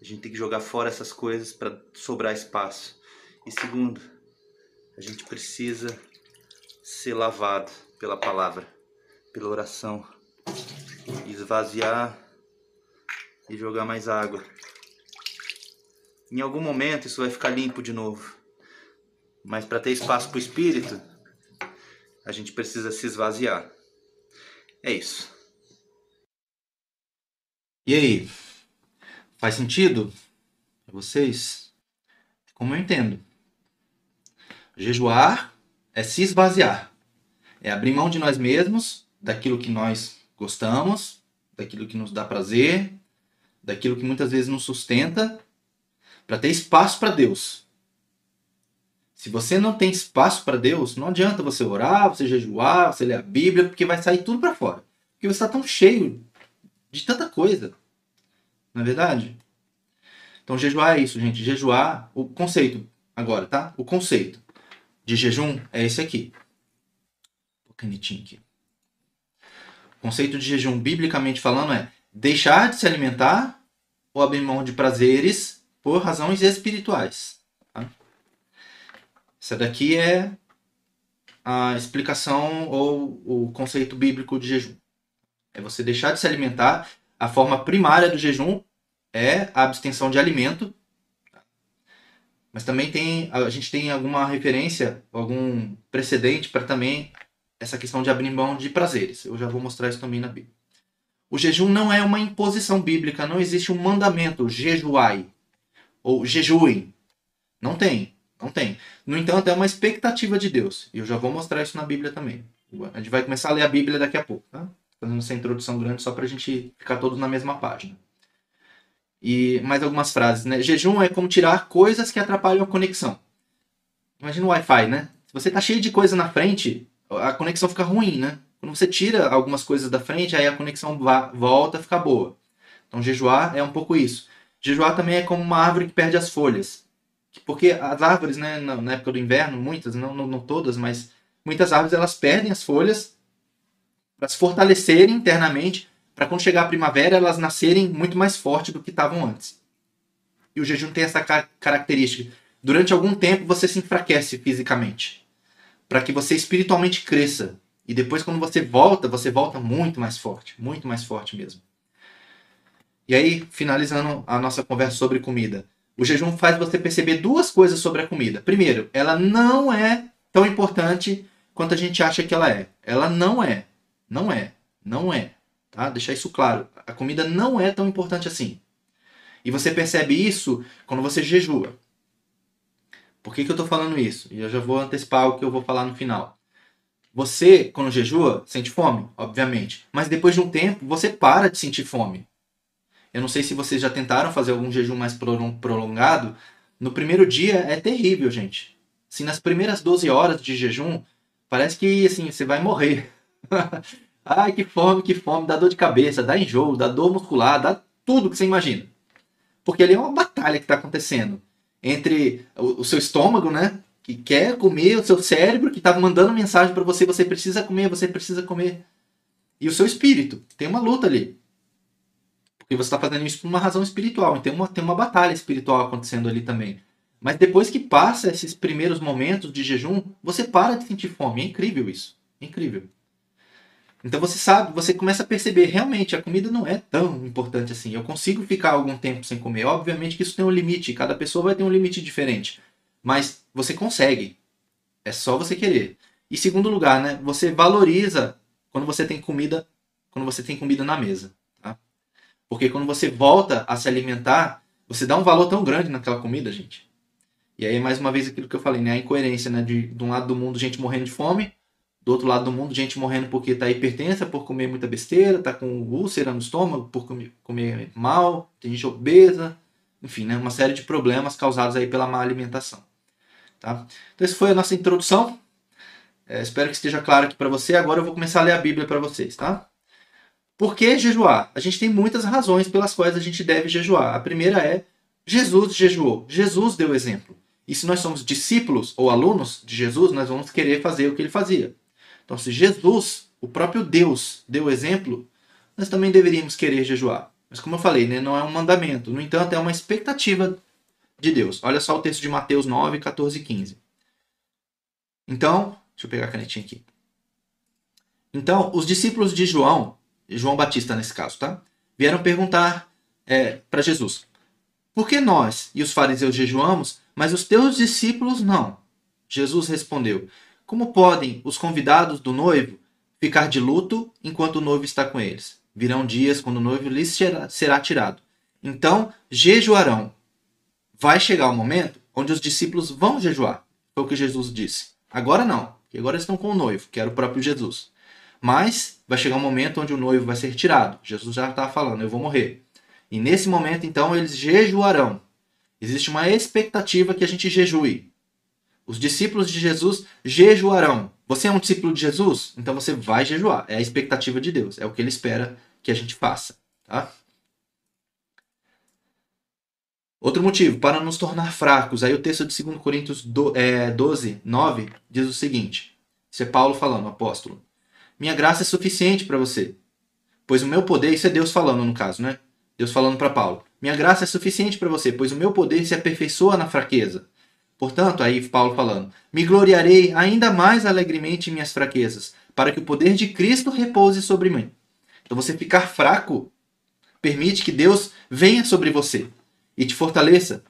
a gente tem que jogar fora essas coisas para sobrar espaço. E segundo, a gente precisa ser lavado pela palavra, pela oração, esvaziar e jogar mais água. Em algum momento isso vai ficar limpo de novo. Mas para ter espaço para o espírito, a gente precisa se esvaziar. É isso. E aí? Faz sentido para vocês? Como eu entendo. Jejuar é se esvaziar. É abrir mão de nós mesmos, daquilo que nós gostamos, daquilo que nos dá prazer, daquilo que muitas vezes nos sustenta, para ter espaço para Deus. Se você não tem espaço para Deus, não adianta você orar, você jejuar, você ler a Bíblia, porque vai sair tudo para fora. Porque você está tão cheio de tanta coisa. Não é verdade? Então, jejuar é isso, gente. Jejuar, o conceito, agora, tá? O conceito de jejum é esse aqui. O canitinho aqui. O conceito de jejum, biblicamente falando, é deixar de se alimentar ou abrir mão de prazeres por razões espirituais. Essa daqui é a explicação ou o conceito bíblico de jejum. É você deixar de se alimentar. A forma primária do jejum é a abstenção de alimento. Mas também tem a gente tem alguma referência, algum precedente para também essa questão de abrir mão de prazeres. Eu já vou mostrar isso também na Bíblia. O jejum não é uma imposição bíblica, não existe um mandamento, jejuai ou jejuem. Não tem. Não tem. No entanto, é uma expectativa de Deus. E eu já vou mostrar isso na Bíblia também. A gente vai começar a ler a Bíblia daqui a pouco, tá? Fazendo essa introdução grande só para a gente ficar todos na mesma página. E mais algumas frases, né? Jejum é como tirar coisas que atrapalham a conexão. Imagina o Wi-Fi, né? Se você tá cheio de coisa na frente, a conexão fica ruim, né? Quando você tira algumas coisas da frente, aí a conexão volta a ficar boa. Então, jejuar é um pouco isso. Jejuar também é como uma árvore que perde as folhas. Porque as árvores, né, na época do inverno, muitas, não, não, não todas, mas muitas árvores elas perdem as folhas para se fortalecerem internamente, para quando chegar a primavera elas nascerem muito mais fortes do que estavam antes. E o jejum tem essa característica. Durante algum tempo você se enfraquece fisicamente, para que você espiritualmente cresça. E depois, quando você volta, você volta muito mais forte, muito mais forte mesmo. E aí, finalizando a nossa conversa sobre comida. O jejum faz você perceber duas coisas sobre a comida. Primeiro, ela não é tão importante quanto a gente acha que ela é. Ela não é. Não é. Não é. Tá? Deixar isso claro. A comida não é tão importante assim. E você percebe isso quando você jejua. Por que, que eu estou falando isso? E eu já vou antecipar o que eu vou falar no final. Você, quando jejua, sente fome, obviamente. Mas depois de um tempo, você para de sentir fome. Eu não sei se vocês já tentaram fazer algum jejum mais prolongado. No primeiro dia é terrível, gente. Assim, nas primeiras 12 horas de jejum, parece que assim, você vai morrer. (laughs) Ai, que fome, que fome, dá dor de cabeça, dá enjoo, dá dor muscular, dá tudo que você imagina. Porque ali é uma batalha que está acontecendo entre o, seu estômago, né? Que quer comer, o seu cérebro que está mandando mensagem para você, você precisa comer, você precisa comer. E o seu espírito. Tem uma luta ali. Porque você está fazendo isso por uma razão espiritual. Então uma, tem uma batalha espiritual acontecendo ali também. Mas depois que passa esses primeiros momentos de jejum, você para de sentir fome. É incrível isso. É incrível. Então você sabe, você começa a perceber, realmente, a comida não é tão importante assim. Eu consigo ficar algum tempo sem comer. Obviamente que isso tem um limite, cada pessoa vai ter um limite diferente. Mas você consegue. É só você querer. E segundo lugar, né, você valoriza quando você tem comida, quando você tem comida na mesa? Porque quando você volta a se alimentar, você dá um valor tão grande naquela comida, gente. E aí mais uma vez aquilo que eu falei, né, a incoerência, né, de, de um lado do mundo gente morrendo de fome, do outro lado do mundo, gente morrendo porque está hipertensa, por comer muita besteira, está com úlcera no estômago, por comer, comer mal, tem gente obesa, enfim, né, uma série de problemas causados aí pela má alimentação. Tá? Então, essa foi a nossa introdução. É, espero que esteja claro aqui para você. Agora eu vou começar a ler a Bíblia para vocês. Tá? Por que jejuar? A gente tem muitas razões pelas quais a gente deve jejuar. A primeira é Jesus jejuou. Jesus deu exemplo. E se nós somos discípulos ou alunos de Jesus, nós vamos querer fazer o que ele fazia. Então, se Jesus, o próprio Deus, deu exemplo, nós também deveríamos querer jejuar. Mas, como eu falei, né, não é um mandamento. No entanto, é uma expectativa de Deus. Olha só o texto de Mateus 9, 14 e 15. Então, deixa eu pegar a canetinha aqui. Então, os discípulos de João, João Batista nesse caso, tá? Vieram perguntar é, para Jesus: Por que nós e os fariseus jejuamos, mas os teus discípulos não? Jesus respondeu: como podem os convidados do noivo ficar de luto enquanto o noivo está com eles? Virão dias quando o noivo lhes será tirado. Então jejuarão. Vai chegar o momento onde os discípulos vão jejuar. Foi o que Jesus disse. Agora não, porque agora estão com o noivo, que era o próprio Jesus. Mas vai chegar um momento onde o noivo vai ser tirado. Jesus já está falando, eu vou morrer. E nesse momento, então, eles jejuarão. Existe uma expectativa que a gente jejue. Os discípulos de Jesus jejuarão. Você é um discípulo de Jesus? Então você vai jejuar. É a expectativa de Deus. É o que ele espera que a gente faça. Tá? Outro motivo, para nos tornar fracos. Aí o texto de 2 Coríntios 12, 9 diz o seguinte. Isso é Paulo falando, apóstolo. Minha graça é suficiente para você. Pois o meu poder, isso é Deus falando no caso, né? Deus falando para Paulo. Minha graça é suficiente para você, pois o meu poder se aperfeiçoa na fraqueza. Portanto, aí Paulo falando: Me gloriarei ainda mais alegremente em minhas fraquezas, para que o poder de Cristo repouse sobre mim. Então, você ficar fraco permite que Deus venha sobre você e te fortaleça.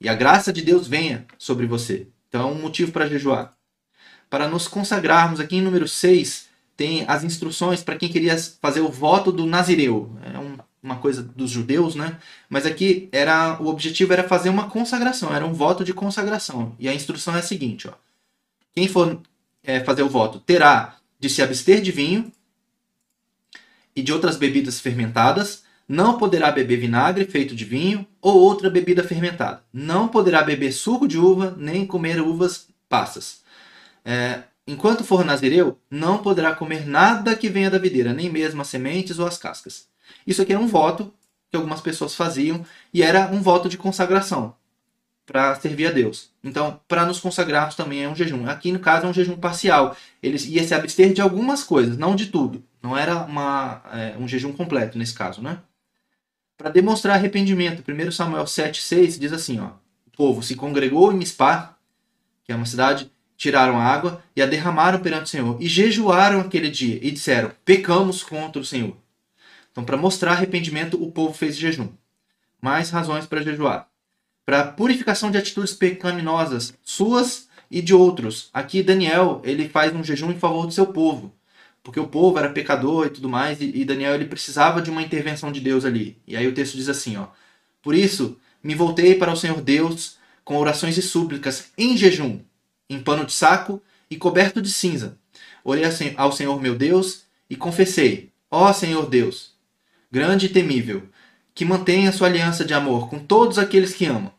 E a graça de Deus venha sobre você. Então, é um motivo para jejuar. Para nos consagrarmos, aqui em número 6, tem as instruções para quem queria fazer o voto do Nazireu. É um uma coisa dos judeus, né? Mas aqui era o objetivo era fazer uma consagração, era um voto de consagração. E a instrução é a seguinte, ó. Quem for é, fazer o voto terá de se abster de vinho e de outras bebidas fermentadas, não poderá beber vinagre feito de vinho ou outra bebida fermentada. Não poderá beber suco de uva nem comer uvas passas. É, enquanto for nazireu, não poderá comer nada que venha da videira, nem mesmo as sementes ou as cascas. Isso aqui era um voto que algumas pessoas faziam e era um voto de consagração para servir a Deus. Então, para nos consagrarmos também é um jejum. Aqui, no caso, é um jejum parcial. Eles ia se abster de algumas coisas, não de tudo. Não era uma, é, um jejum completo nesse caso, né? Para demonstrar arrependimento, 1 Samuel 7,6 diz assim: ó, O povo se congregou em Mispá, que é uma cidade, tiraram a água e a derramaram perante o Senhor, e jejuaram aquele dia, e disseram: Pecamos contra o Senhor. Então, para mostrar arrependimento, o povo fez jejum. Mais razões para jejuar. Para purificação de atitudes pecaminosas suas e de outros. Aqui Daniel, ele faz um jejum em favor do seu povo, porque o povo era pecador e tudo mais, e Daniel ele precisava de uma intervenção de Deus ali. E aí o texto diz assim, ó: Por isso, me voltei para o Senhor Deus com orações e súplicas em jejum, em pano de saco e coberto de cinza. Orei ao Senhor meu Deus e confessei: Ó Senhor Deus, grande e temível, que mantém a sua aliança de amor com todos aqueles que amam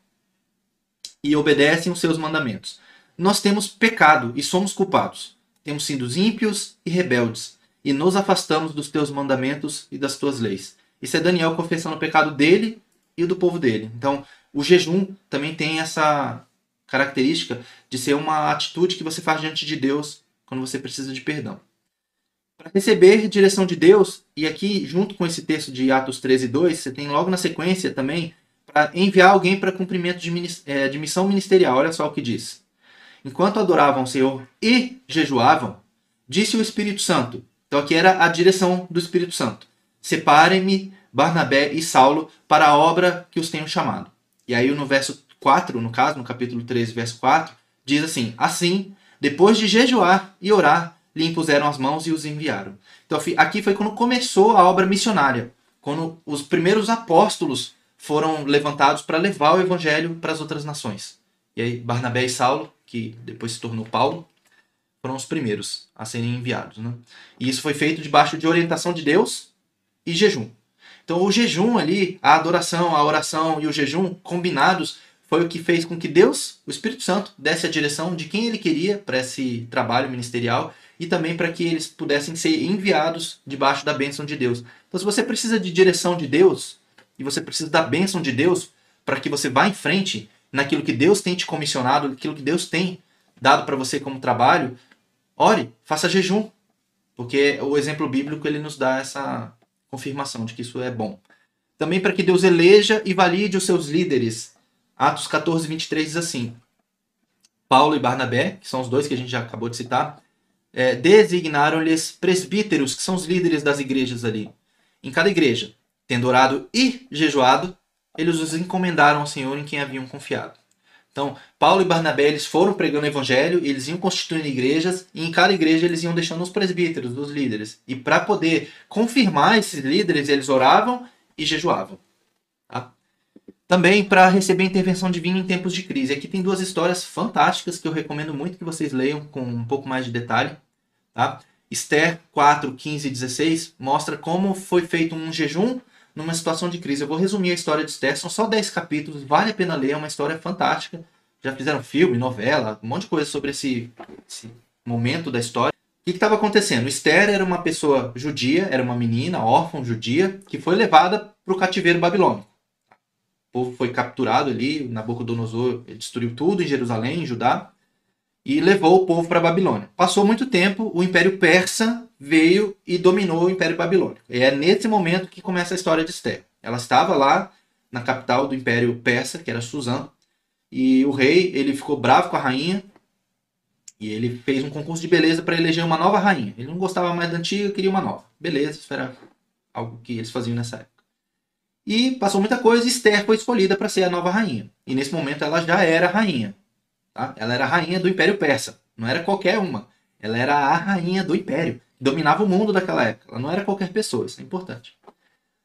e obedecem os seus mandamentos. Nós temos pecado e somos culpados. Temos sido ímpios e rebeldes. e nos afastamos dos teus mandamentos e das tuas leis. Isso é Daniel confessando o pecado dele e do povo dele. Então, o jejum também tem essa característica de ser uma atitude que você faz diante de Deus quando você precisa de perdão. Para receber direção de Deus, e aqui junto com esse texto de Atos 13, 2, você tem logo na sequência também para enviar alguém para cumprimento de, é, de missão ministerial. Olha só o que diz. Enquanto adoravam o Senhor e jejuavam, disse o Espírito Santo. Então aqui era a direção do Espírito Santo. Separem-me Barnabé e Saulo para a obra que os tenho chamado. E aí no verso 4, no caso, no capítulo 13, verso 4, diz assim: Assim, depois de jejuar e orar, lhe impuseram as mãos e os enviaram. Então aqui foi quando começou a obra missionária, quando os primeiros apóstolos foram levantados para levar o evangelho para as outras nações. E aí Barnabé e Saulo, que depois se tornou Paulo, foram os primeiros a serem enviados. Né? E isso foi feito debaixo de orientação de Deus e jejum. Então o jejum ali, a adoração, a oração e o jejum combinados foi o que fez com que Deus, o Espírito Santo, desse a direção de quem ele queria para esse trabalho ministerial e também para que eles pudessem ser enviados debaixo da bênção de Deus. Então se você precisa de direção de Deus e você precisa da bênção de Deus para que você vá em frente naquilo que Deus tem te comissionado, aquilo que Deus tem dado para você como trabalho, ore, faça jejum, porque o exemplo bíblico ele nos dá essa confirmação de que isso é bom. Também para que Deus eleja e valide os seus líderes. Atos 14, 23 diz assim: Paulo e Barnabé, que são os dois que a gente já acabou de citar, é, designaram-lhes presbíteros, que são os líderes das igrejas ali. Em cada igreja, tendo orado e jejuado, eles os encomendaram ao Senhor em quem haviam confiado. Então, Paulo e Barnabé eles foram pregando o evangelho, eles iam constituindo igrejas, e em cada igreja eles iam deixando os presbíteros, os líderes. E para poder confirmar esses líderes, eles oravam e jejuavam. Também para receber intervenção divina em tempos de crise. Aqui tem duas histórias fantásticas que eu recomendo muito que vocês leiam com um pouco mais de detalhe. Tá? Esther 4, 15 e 16 mostra como foi feito um jejum numa situação de crise. Eu vou resumir a história de Esther, são só 10 capítulos, vale a pena ler, é uma história fantástica. Já fizeram filme, novela, um monte de coisa sobre esse, esse momento da história. O que estava acontecendo? Esther era uma pessoa judia, era uma menina, órfã, judia, que foi levada para o cativeiro babilônico. O povo foi capturado ali, Nabucodonosor destruiu tudo em Jerusalém, em Judá, e levou o povo para a Babilônia. Passou muito tempo, o Império Persa veio e dominou o Império Babilônico. E é nesse momento que começa a história de Esther. Ela estava lá na capital do Império Persa, que era Suzã, e o rei ele ficou bravo com a rainha e ele fez um concurso de beleza para eleger uma nova rainha. Ele não gostava mais da antiga, queria uma nova. Beleza, isso era algo que eles faziam nessa época. E passou muita coisa, Esther foi escolhida para ser a nova rainha. E nesse momento ela já era rainha. Tá? Ela era a rainha do Império Persa. Não era qualquer uma. Ela era a rainha do Império dominava o mundo daquela época. Ela não era qualquer pessoa, isso é importante.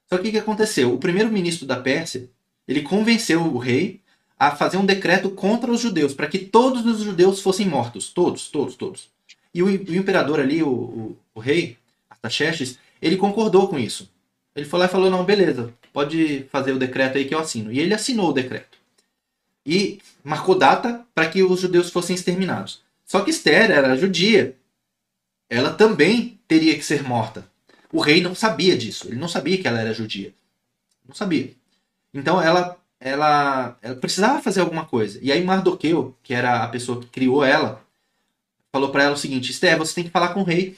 Só que o que aconteceu? O primeiro-ministro da Pérsia, ele convenceu o rei a fazer um decreto contra os judeus, para que todos os judeus fossem mortos. Todos, todos, todos. E o, o imperador ali, o, o, o rei, Artaxerxes, ele concordou com isso. Ele foi lá e falou, não, beleza, pode fazer o decreto aí que eu assino. E ele assinou o decreto. E marcou data para que os judeus fossem exterminados. Só que Esther era judia ela também teria que ser morta. O rei não sabia disso. Ele não sabia que ela era judia. Não sabia. Então ela, ela, ela precisava fazer alguma coisa. E aí Mardoqueu, que era a pessoa que criou ela, falou para ela o seguinte: Esther, você tem que falar com o rei.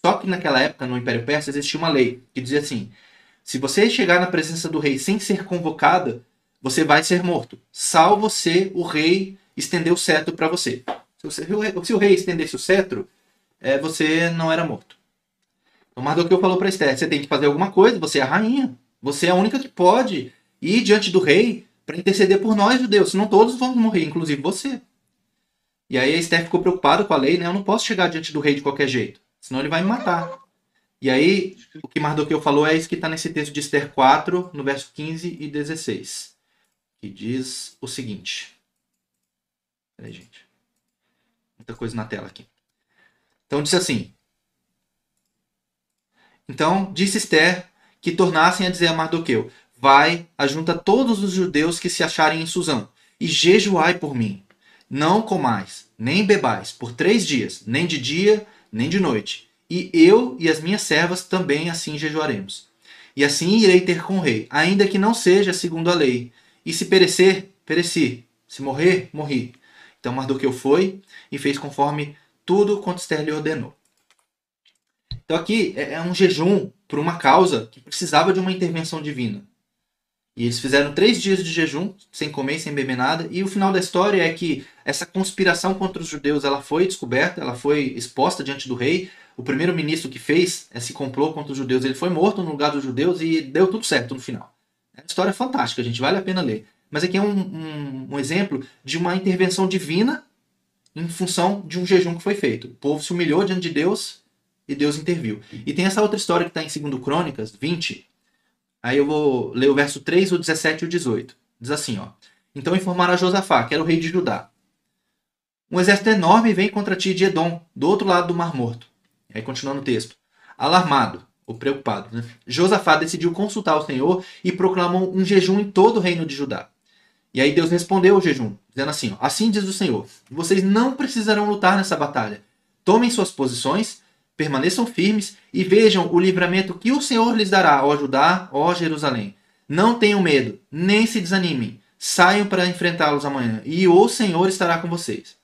Só que naquela época, no Império Persa, existia uma lei que dizia assim: se você chegar na presença do rei sem ser convocada, você vai ser morto. Salvo você, o rei, estender o cetro para você. Se, se o rei estendesse o cetro, é, você não era morto. Então Mardoqueu falou para Esther: você tem que fazer alguma coisa, você é a rainha. Você é a única que pode ir diante do rei para interceder por nós, judeus. Senão todos vamos morrer, inclusive você. E aí a Esther ficou preocupada com a lei, né? Eu não posso chegar diante do rei de qualquer jeito, senão ele vai me matar. E aí, o que Mardoqueu falou é isso que está nesse texto de Esther 4, no verso 15 e 16. Que diz o seguinte. Peraí, gente. Muita coisa na tela aqui. Então disse assim: Então disse Esther que tornassem a dizer a Mardoqueu: Vai, ajunta todos os judeus que se acharem em Suzã, e jejuai por mim. Não comais, nem bebais, por três dias, nem de dia, nem de noite. E eu e as minhas servas também assim jejuaremos. E assim irei ter com o rei, ainda que não seja segundo a lei. E se perecer, pereci. Se morrer, morri. Então Mardoqueu foi e fez conforme tudo quanto Esther lhe ordenou. Então aqui é, é um jejum por uma causa que precisava de uma intervenção divina. E eles fizeram três dias de jejum, sem comer, sem beber nada. E o final da história é que essa conspiração contra os judeus ela foi descoberta, ela foi exposta diante do rei. O primeiro ministro que fez esse complô contra os judeus, ele foi morto no lugar dos judeus e deu tudo certo no final. É uma história fantástica, gente, vale a pena ler. Mas aqui é um, um, um exemplo de uma intervenção divina em função de um jejum que foi feito. O povo se humilhou diante de Deus e Deus interviu. E tem essa outra história que está em 2 Crônicas 20, Aí eu vou ler o verso 3, o 17 e o 18. Diz assim, ó. Então informaram a Josafá, que era o rei de Judá. Um exército enorme vem contra ti de Edom, do outro lado do Mar Morto. Aí continuando o texto. Alarmado, ou preocupado, né? Josafá decidiu consultar o Senhor e proclamou um jejum em todo o reino de Judá. E aí Deus respondeu ao jejum, dizendo assim: ó, Assim diz o Senhor: Vocês não precisarão lutar nessa batalha. Tomem suas posições permaneçam firmes e vejam o livramento que o Senhor lhes dará, ó Judá, ó Jerusalém. Não tenham medo, nem se desanimem. Saiam para enfrentá-los amanhã, e o Senhor estará com vocês.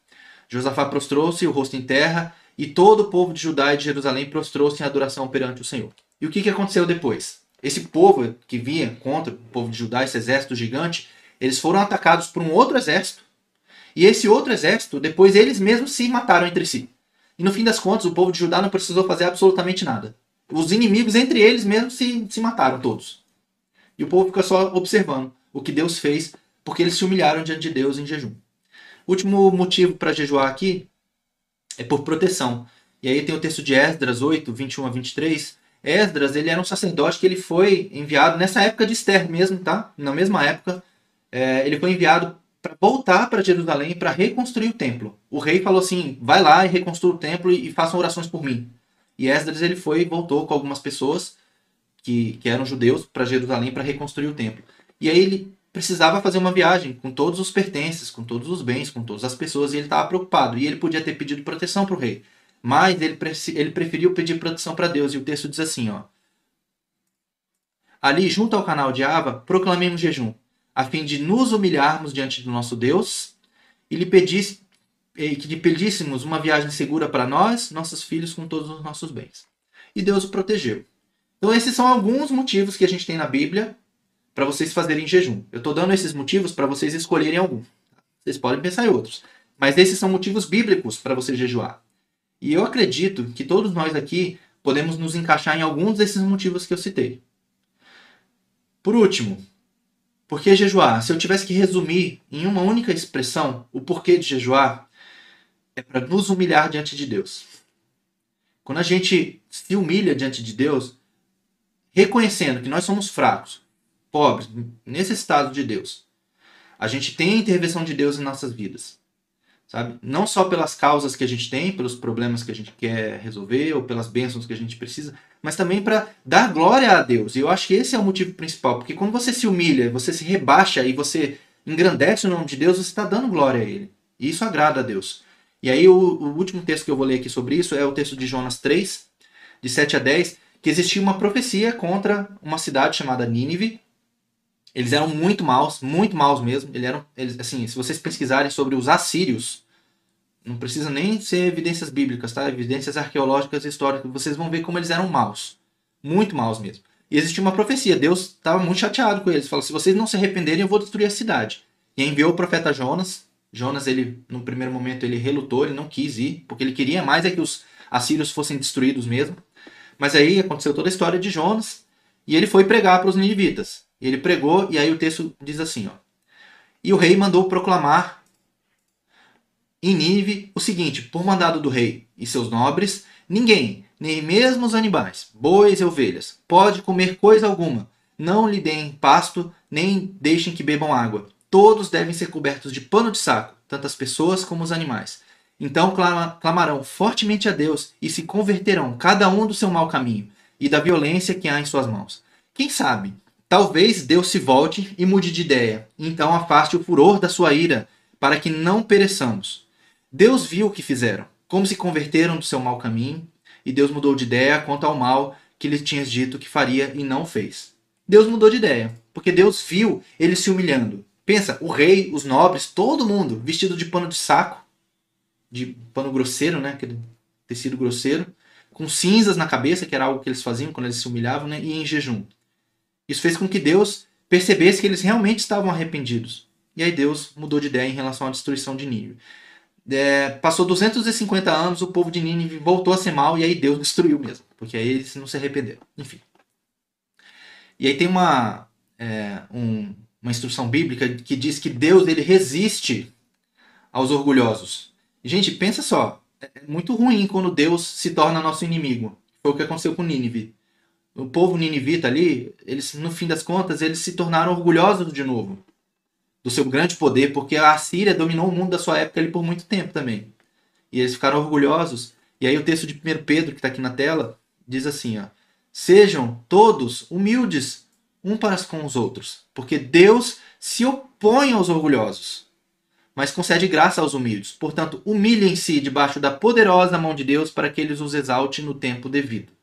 Josafá prostrou-se, o rosto em terra, e todo o povo de Judá e de Jerusalém prostrou-se em adoração perante o Senhor. E o que, que aconteceu depois? Esse povo que vinha contra o povo de Judá, esse exército gigante, eles foram atacados por um outro exército. E esse outro exército, depois eles mesmos se mataram entre si. E no fim das contas, o povo de Judá não precisou fazer absolutamente nada. Os inimigos, entre eles mesmos, se, se mataram todos. E o povo fica só observando o que Deus fez, porque eles se humilharam diante de Deus em jejum. Último motivo para jejuar aqui é por proteção. E aí tem o texto de Esdras 8, 21 a 23. Esdras, ele era um sacerdote que ele foi enviado nessa época de Esther mesmo, tá? Na mesma época, é, ele foi enviado para voltar para Jerusalém para reconstruir o templo. O rei falou assim: vai lá e reconstrua o templo e, e façam orações por mim. E Esdras ele foi e voltou com algumas pessoas que, que eram judeus para Jerusalém para reconstruir o templo. E aí ele precisava fazer uma viagem com todos os pertences, com todos os bens, com todas as pessoas, e ele estava preocupado. E ele podia ter pedido proteção para o rei. Mas ele, ele preferiu pedir proteção para Deus. E o texto diz assim: ó. Ali, junto ao canal de Ava, proclamemos jejum a fim de nos humilharmos diante do nosso Deus e lhe pedisse, e que lhe pedíssemos uma viagem segura para nós, nossos filhos, com todos os nossos bens. E Deus o protegeu. Então, esses são alguns motivos que a gente tem na Bíblia para vocês fazerem jejum. Eu estou dando esses motivos para vocês escolherem algum. Vocês podem pensar em outros. Mas esses são motivos bíblicos para você jejuar. E eu acredito que todos nós aqui podemos nos encaixar em alguns desses motivos que eu citei. Por último, por que jejuar? Se eu tivesse que resumir em uma única expressão o porquê de jejuar, é para nos humilhar diante de Deus. Quando a gente se humilha diante de Deus, reconhecendo que nós somos fracos, pobres, necessitados de Deus, a gente tem a intervenção de Deus em nossas vidas. Sabe? Não só pelas causas que a gente tem, pelos problemas que a gente quer resolver ou pelas bênçãos que a gente precisa, mas também para dar glória a Deus. E eu acho que esse é o motivo principal, porque quando você se humilha, você se rebaixa e você engrandece o nome de Deus, você está dando glória a Ele. E isso agrada a Deus. E aí o, o, último texto que eu vou ler aqui sobre isso é o texto de Jonas 3, de 7 a 10, que existia uma profecia contra uma cidade chamada Nínive. Eles eram muito maus, muito maus mesmo. Eles eram, eles, assim, se vocês pesquisarem sobre os assírios, não precisa nem ser evidências bíblicas, tá? Evidências arqueológicas e históricas. Vocês vão ver como eles eram maus. Muito maus mesmo. E existia uma profecia. Deus estava muito chateado com eles. Falou: se vocês não se arrependerem, eu vou destruir a cidade. E enviou o profeta Jonas. Jonas, ele, no primeiro momento, ele relutou, ele não quis ir, porque ele queria mais é que os assírios fossem destruídos mesmo. Mas aí aconteceu toda a história de Jonas. E ele foi pregar para os ninivitas. Ele pregou, e aí o texto diz assim: ó. E o rei mandou proclamar em Nínive o seguinte: por mandado do rei e seus nobres, ninguém, nem mesmo os animais, bois e ovelhas, pode comer coisa alguma. Não lhe deem pasto, nem deixem que bebam água. Todos devem ser cobertos de pano de saco, tanto as pessoas como os animais. Então clamarão fortemente a Deus e se converterão, cada um do seu mau caminho e da violência que há em suas mãos. Quem sabe? Talvez Deus se volte e mude de ideia, então afaste o furor da sua ira, para que não pereçamos. Deus viu o que fizeram, como se converteram do seu mau caminho e Deus mudou de ideia quanto ao mal que ele tinha dito que faria e não fez. Deus mudou de ideia, porque Deus viu ele se humilhando. Pensa, o rei, os nobres, todo mundo vestido de pano de saco, de pano grosseiro, né, aquele tecido grosseiro, com cinzas na cabeça, que era algo que eles faziam quando eles se humilhavam, né, e em jejum. Isso fez com que Deus percebesse que eles realmente estavam arrependidos. E aí Deus mudou de ideia em relação à destruição de Nínive. É, passou 250 anos, o povo de Nínive voltou a ser mal e aí Deus destruiu mesmo, porque aí eles não se arrependeram. Enfim. E aí tem uma, é, um, uma instrução bíblica que diz que Deus ele resiste aos orgulhosos. Gente, pensa só, é muito ruim quando Deus se torna nosso inimigo. Foi o que aconteceu com Nínive. O povo ninivita ali, eles no fim das contas, eles se tornaram orgulhosos de novo do seu grande poder, porque a Síria dominou o mundo da sua época ali por muito tempo também. E eles ficaram orgulhosos. E aí o texto de 1 Pedro, que está aqui na tela, diz assim, ó, Sejam todos humildes um para com os outros, porque Deus se opõe aos orgulhosos, mas concede graça aos humildes. Portanto, humilhem-se debaixo da poderosa mão de Deus para que ele os exalte no tempo devido.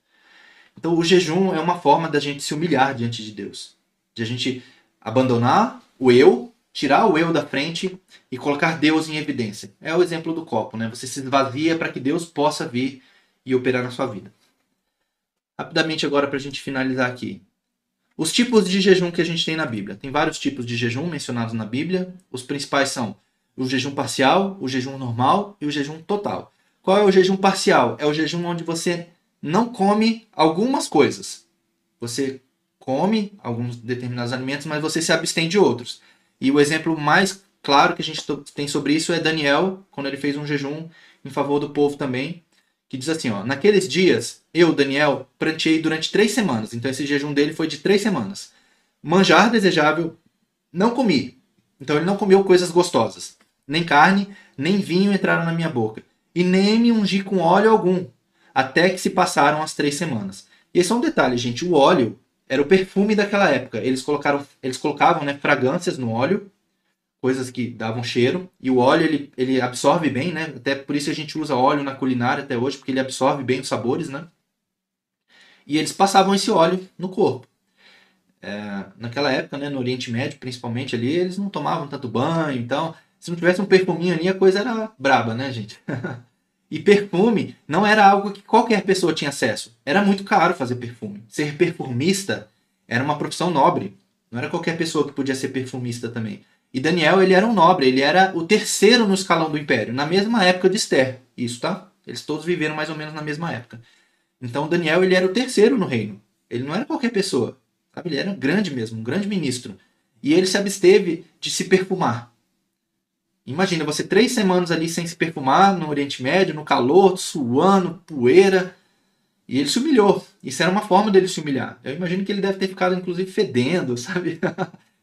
Então, o jejum é uma forma da gente se humilhar diante de Deus, de a gente abandonar o eu tirar o eu da frente e colocar Deus em evidência. É o exemplo do copo, né? Você se esvazia para que Deus possa vir e operar na sua vida. Rapidamente agora para a gente finalizar aqui. Os tipos de jejum que a gente tem na Bíblia. Tem vários tipos de jejum mencionados na Bíblia. Os principais são o jejum parcial, o jejum normal e o jejum total. Qual é o jejum parcial? É o jejum onde você não come algumas coisas. Você come alguns determinados alimentos, mas você se abstém de outros. E o exemplo mais claro que a gente tem sobre isso é Daniel, quando ele fez um jejum em favor do povo também, que diz assim, ó, naqueles dias, eu, Daniel, pranteei durante três semanas. Então esse jejum dele foi de três semanas. Manjar desejável, não comi. Então ele não comeu coisas gostosas. Nem carne, nem vinho entraram na minha boca. E nem me ungi com óleo algum, até que se passaram as três semanas. E esse é um detalhe, gente. O óleo era o perfume daquela época. Eles colocaram, eles colocavam, né, fragrâncias no óleo, coisas que davam cheiro, e o óleo ele, ele absorve bem, né? Até por isso a gente usa óleo na culinária até hoje, porque ele absorve bem os sabores, né? E eles passavam esse óleo no corpo. É, naquela época, né, no Oriente Médio, principalmente ali, eles não tomavam tanto banho, então, se não tivesse um perfuminho ali, a coisa era braba, né, gente? (laughs) E perfume não era algo que qualquer pessoa tinha acesso. Era muito caro fazer perfume. Ser perfumista era uma profissão nobre. Não era qualquer pessoa que podia ser perfumista também. E Daniel, ele era um nobre, ele era o terceiro no escalão do império, na mesma época de Esther. Isso, tá? Eles todos viveram mais ou menos na mesma época. Então Daniel, ele era o terceiro no reino. Ele não era qualquer pessoa. Sabe? Ele era grande mesmo, um grande ministro. E ele se absteve de se perfumar. Imagina você três semanas ali sem se perfumar no Oriente Médio, no calor, suando, poeira. E ele se humilhou. Isso era uma forma dele se humilhar. Eu imagino que ele deve ter ficado, inclusive, fedendo, (laughs) sabe?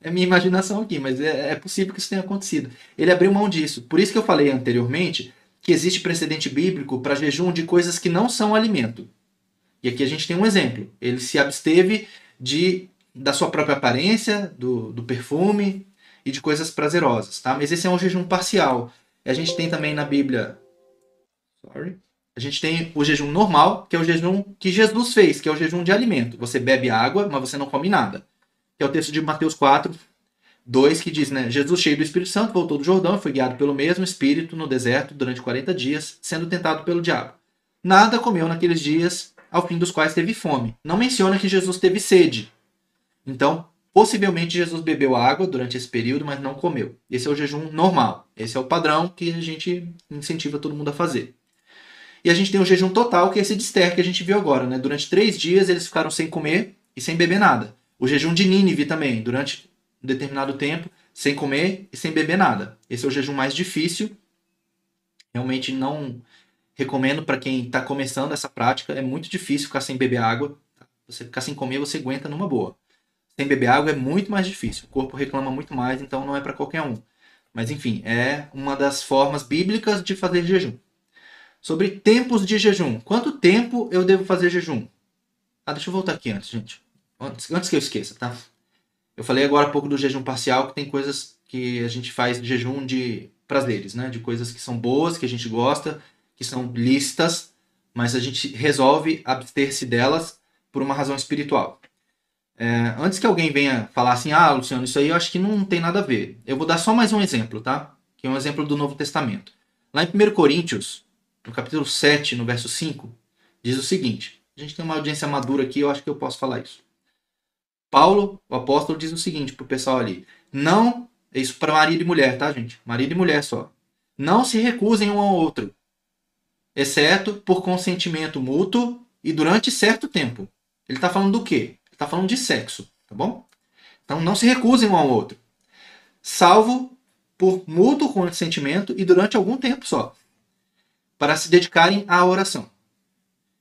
é minha imaginação aqui, mas é, é possível que isso tenha acontecido. Ele abriu mão disso. Por isso que eu falei anteriormente que existe precedente bíblico para jejum de coisas que não são alimento. E aqui a gente tem um exemplo. Ele se absteve de da sua própria aparência, do, do perfume, e de coisas prazerosas, tá? Mas esse é um jejum parcial. A gente tem também na Bíblia, sorry, a gente tem o jejum normal, que é o jejum que Jesus fez, que é o jejum de alimento. Você bebe água, mas você não come nada. Que é o texto de Mateus 4, 2, que diz, né? Jesus, cheio do Espírito Santo, voltou do Jordão e foi guiado pelo mesmo Espírito no deserto durante 40 dias, sendo tentado pelo diabo. Nada comeu naqueles dias, ao fim dos quais teve fome. Não menciona que Jesus teve sede. Então, Possivelmente Jesus bebeu água durante esse período, mas não comeu. Esse é o jejum normal. Esse é o padrão que a gente incentiva todo mundo a fazer. E a gente tem o jejum total, que é esse de Esther que a gente viu agora. Né? Durante três dias eles ficaram sem comer e sem beber nada. O jejum de Nínive também, durante um determinado tempo, sem comer e sem beber nada. Esse é o jejum mais difícil. Realmente não recomendo para quem está começando essa prática. É muito difícil ficar sem beber água. Você ficar sem comer, você aguenta numa boa sem beber água é muito mais difícil. O corpo reclama muito mais, então não é para qualquer um. Mas enfim, é uma das formas bíblicas de fazer jejum. Sobre tempos de jejum. Quanto tempo eu devo fazer jejum? Ah, deixa eu voltar aqui antes, gente. Antes, antes que eu esqueça, tá? Eu falei agora há pouco do jejum parcial, que tem coisas que a gente faz de jejum de prazeres, né? De coisas que são boas, que a gente gosta, que são lícitas, mas a gente resolve abster-se delas por uma razão espiritual. É, antes que alguém venha falar assim, ah, Luciano, isso aí eu acho que não tem nada a ver. Eu vou dar só mais um exemplo, tá? Que é um exemplo do Novo Testamento. Lá em 1 Coríntios, no capítulo 7, no verso 5, diz o seguinte: a gente tem uma audiência madura aqui, eu acho que eu posso falar isso. Paulo, o apóstolo, diz o seguinte pro pessoal ali: não, é isso para marido e mulher, tá, gente? Marido e mulher só. Não se recusem um ao outro, exceto por consentimento mútuo e durante certo tempo. Ele está falando do quê? Está falando de sexo, tá bom? Então não se recusem um ao outro, salvo por mútuo consentimento e durante algum tempo só, para se dedicarem à oração.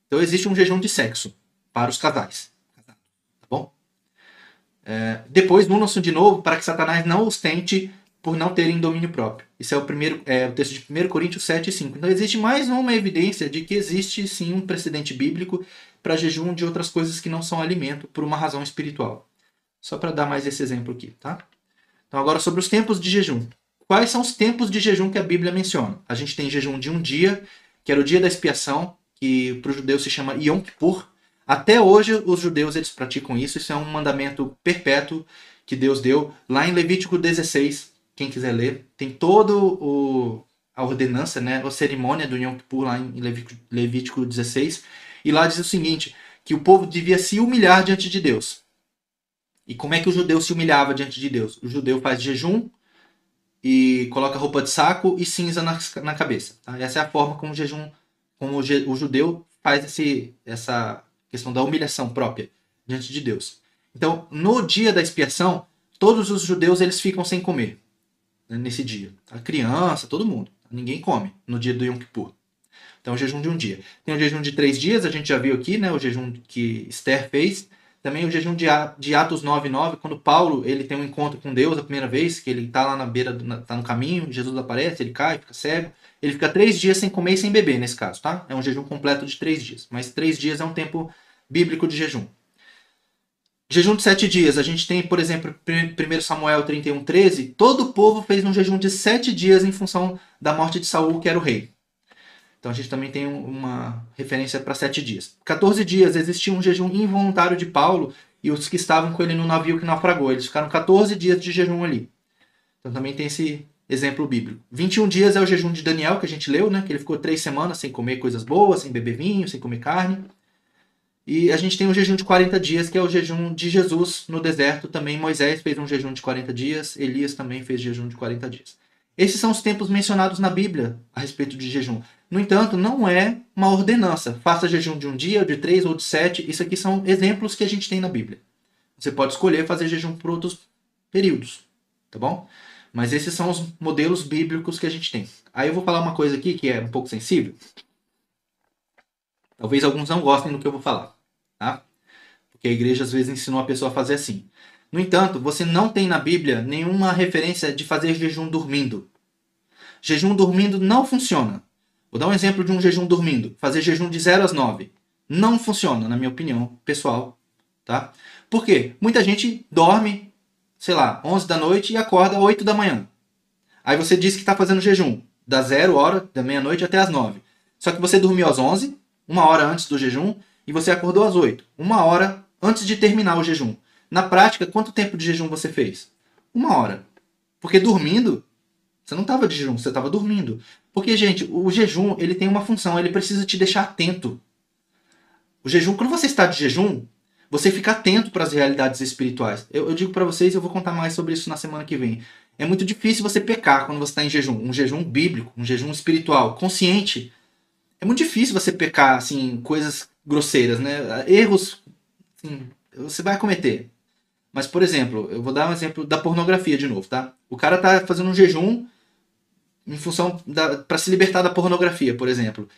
Então existe um jejum de sexo para os casais. Tá bom? É, depois unam-se de novo para que Satanás não os tente por não terem domínio próprio. Isso é o primeiro é, o texto de 1 Coríntios 7 e 5. Então existe mais uma evidência de que existe sim um precedente bíblico para jejum de outras coisas que não são alimento por uma razão espiritual. Só para dar mais esse exemplo aqui, tá? Então agora sobre os tempos de jejum. Quais são os tempos de jejum que a Bíblia menciona? A gente tem jejum de um dia, que era o dia da expiação, que para os judeus se chama Yom Kippur. Até hoje os judeus eles praticam isso, isso é um mandamento perpétuo que Deus deu lá em Levítico 16, quem quiser ler, tem todo o a ordenança, né, a cerimônia do Yom Kippur lá em Levítico 16, e lá diz o seguinte, que o povo devia se humilhar diante de Deus. E como é que o judeu se humilhava diante de Deus? O judeu faz jejum e coloca roupa de saco e cinza na, na cabeça. Tá? Essa é a forma como o jejum como o judeu faz esse, essa questão da humilhação própria diante de Deus. Então, no dia da expiação, todos os judeus eles ficam sem comer né, nesse dia. A criança, todo mundo. Ninguém come no dia do Yom Kippur. Então, o jejum de um dia. Tem o jejum de três dias, a gente já viu aqui, né? O jejum que Esther fez. Também o jejum de, de Atos 9, 9, quando Paulo ele tem um encontro com Deus a primeira vez, que ele está lá na beira, está no caminho, Jesus aparece, ele cai, fica cego. Ele fica três dias sem comer e sem beber, nesse caso, tá? É um jejum completo de três dias. Mas três dias é um tempo bíblico de jejum. Jejum de sete dias. A gente tem, por exemplo, 1 Samuel 31, 13. Todo o povo fez um jejum de sete dias em função da morte de Saul, que era o rei. Então a gente também tem uma referência para sete dias. 14 dias existia um jejum involuntário de Paulo e os que estavam com ele no navio que naufragou. Eles ficaram 14 dias de jejum ali. Então também tem esse exemplo bíblico. 21 dias é o jejum de Daniel que a gente leu, né? Que ele ficou três semanas sem comer coisas boas, sem beber vinho, sem comer carne. E a gente tem o jejum de 40 dias, que é o jejum de Jesus no deserto. Também Moisés fez um jejum de 40 dias, Elias também fez jejum de 40 dias. Esses são os tempos mencionados na Bíblia a respeito de jejum. No entanto, não é uma ordenança. Faça jejum de um dia, de três ou de sete. Isso aqui são exemplos que a gente tem na Bíblia. Você pode escolher fazer jejum por outros períodos, tá bom? Mas esses são os modelos bíblicos que a gente tem. Aí eu vou falar uma coisa aqui que é um pouco sensível. Talvez alguns não gostem do que eu vou falar, tá? Porque a igreja às vezes ensinou a pessoa a fazer assim. No entanto, você não tem na Bíblia nenhuma referência de fazer jejum dormindo. Jejum dormindo não funciona. Vou dar um exemplo de um jejum dormindo. Fazer jejum de 0 às 9. Não funciona, na minha opinião, pessoal. Tá? Por quê? Muita gente dorme, sei lá, 11 da noite e acorda 8 da manhã. Aí você diz que está fazendo jejum da 0 hora, da meia-noite até as 9. Só que você dormiu às 11, uma hora antes do jejum, e você acordou às 8, uma hora antes de terminar o jejum. Na prática, quanto tempo de jejum você fez? Uma hora. Porque dormindo, você não estava de jejum, você estava dormindo. Porque, gente, o jejum ele tem uma função, ele precisa te deixar atento. O jejum, quando você está de jejum, você fica atento para as realidades espirituais. Eu, eu digo para vocês, eu vou contar mais sobre isso na semana que vem. É muito difícil você pecar quando você está em jejum, um jejum bíblico, um jejum espiritual, consciente. É muito difícil você pecar assim coisas grosseiras, né? Erros, assim, você vai cometer. Mas por exemplo, eu vou dar um exemplo da pornografia de novo, tá? O cara tá fazendo um jejum em função para se libertar da pornografia, por exemplo.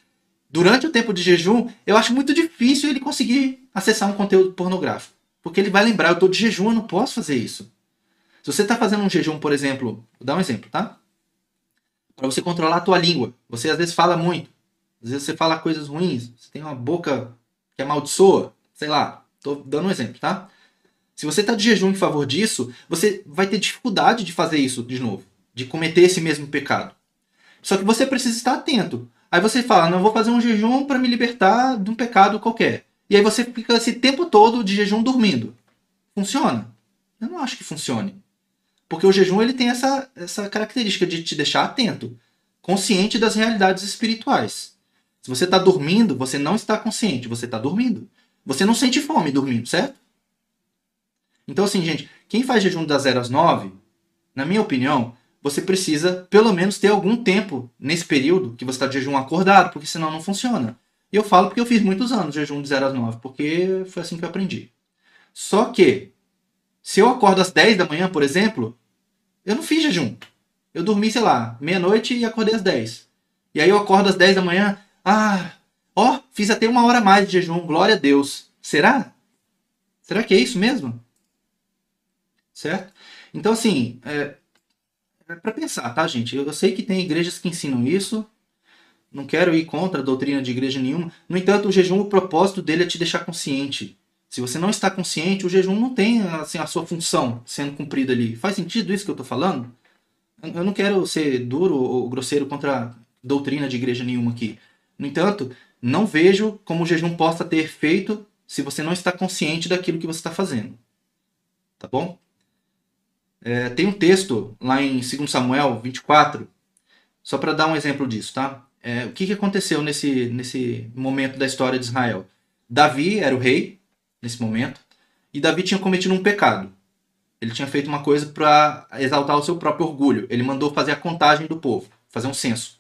Durante o tempo de jejum, eu acho muito difícil ele conseguir acessar um conteúdo pornográfico. Porque ele vai lembrar, eu estou de jejum, eu não posso fazer isso. Se você está fazendo um jejum, por exemplo, vou dar um exemplo, tá? Para você controlar a tua língua. Você às vezes fala muito. Às vezes você fala coisas ruins. Você tem uma boca que amaldiçoa. Sei lá. Estou dando um exemplo, tá? Se você está de jejum em favor disso, você vai ter dificuldade de fazer isso de novo de cometer esse mesmo pecado. Só que você precisa estar atento. Aí você fala, não, vou fazer um jejum para me libertar de um pecado qualquer. E aí você fica esse tempo todo de jejum dormindo. Funciona? Eu não acho que funcione. Porque o jejum ele tem essa, essa característica de te deixar atento, consciente das realidades espirituais. Se você está dormindo, você não está consciente, você está dormindo. Você não sente fome dormindo, certo? Então, assim, gente, quem faz jejum das 0 às 9, na minha opinião, você precisa pelo menos ter algum tempo nesse período que você está de jejum acordado, porque senão não funciona. E eu falo porque eu fiz muitos anos jejum de 0 às 9, porque foi assim que eu aprendi. Só que, se eu acordo às 10 da manhã, por exemplo, eu não fiz jejum. Eu dormi, sei lá, meia-noite e acordei às 10. E aí eu acordo às 10 da manhã, ah, ó, fiz até uma hora mais de jejum, glória a Deus. Será? Será que é isso mesmo? Certo? Então, assim, é, é para pensar, tá, gente? Eu, eu sei que tem igrejas que ensinam isso. Não quero ir contra a doutrina de igreja nenhuma. No entanto, o jejum, o propósito dele é te deixar consciente. Se você não está consciente, o jejum não tem assim, a sua função sendo cumprida ali. Faz sentido isso que eu estou falando? Eu não quero ser duro ou grosseiro contra a doutrina de igreja nenhuma aqui. No entanto, não vejo como o jejum possa ter efeito se você não está consciente daquilo que você está fazendo. Tá bom? É, tem um texto lá em 2 Samuel 24, só para dar um exemplo disso, tá? É, o que, que aconteceu nesse, nesse momento da história de Israel? Davi era o rei nesse momento e Davi tinha cometido um pecado. Ele tinha feito uma coisa para exaltar o seu próprio orgulho. Ele mandou fazer a contagem do povo, fazer um censo.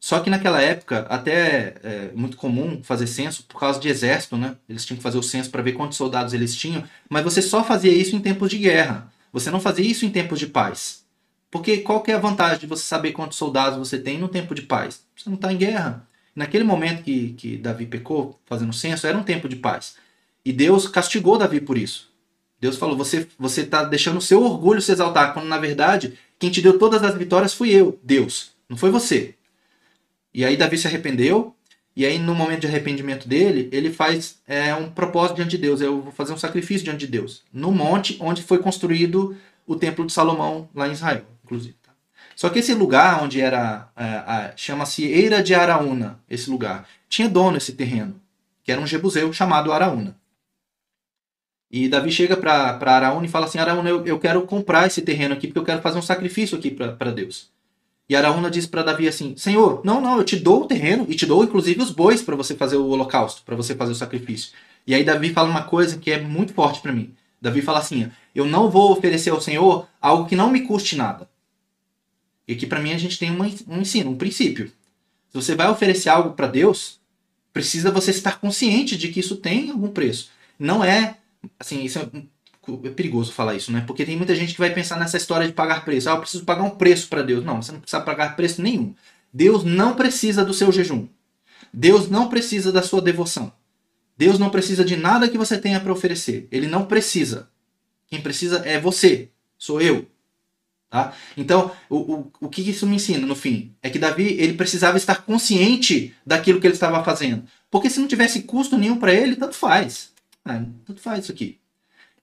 Só que naquela época, até é muito comum fazer censo por causa de exército, né? Eles tinham que fazer o censo para ver quantos soldados eles tinham, mas você só fazia isso em tempos de guerra. Você não fazia isso em tempos de paz. Porque qual que é a vantagem de você saber quantos soldados você tem no tempo de paz? Você não está em guerra. Naquele momento que, que Davi pecou, fazendo censo, era um tempo de paz. E Deus castigou Davi por isso. Deus falou: você você está deixando o seu orgulho se exaltar, quando na verdade quem te deu todas as vitórias fui eu, Deus, não foi você. E aí Davi se arrependeu, e aí no momento de arrependimento dele, ele faz é, um propósito diante de Deus, eu vou fazer um sacrifício diante de Deus, no monte onde foi construído o templo de Salomão, lá em Israel, inclusive. Tá? Só que esse lugar onde era, é, chama-se Eira de Araúna, esse lugar, tinha dono esse terreno, que era um jebuseu chamado Araúna. E Davi chega para Araúna e fala assim: Araúna, eu, eu quero comprar esse terreno aqui porque eu quero fazer um sacrifício aqui para Deus. E Araúna diz para Davi assim: Senhor, não, não, eu te dou o terreno e te dou inclusive os bois para você fazer o holocausto, para você fazer o sacrifício. E aí Davi fala uma coisa que é muito forte para mim. Davi fala assim: Eu não vou oferecer ao Senhor algo que não me custe nada. E aqui para mim a gente tem um ensino, um princípio. Se você vai oferecer algo para Deus, precisa você estar consciente de que isso tem algum preço. Não é assim, isso é, é, perigoso falar isso, né? Porque tem muita gente que vai pensar nessa história de pagar preço. Ah, eu preciso pagar um preço para Deus. Não, você não precisa pagar preço nenhum. Deus não precisa do seu jejum. Deus não precisa da sua devoção. Deus não precisa de nada que você tenha para oferecer. Ele não precisa. Quem precisa é você, sou eu. Tá? Então, o, o, o que isso me ensina no fim? É que Davi ele precisava estar consciente daquilo que ele estava fazendo. Porque se não tivesse custo nenhum para ele, tanto faz. Ah, tanto faz isso aqui.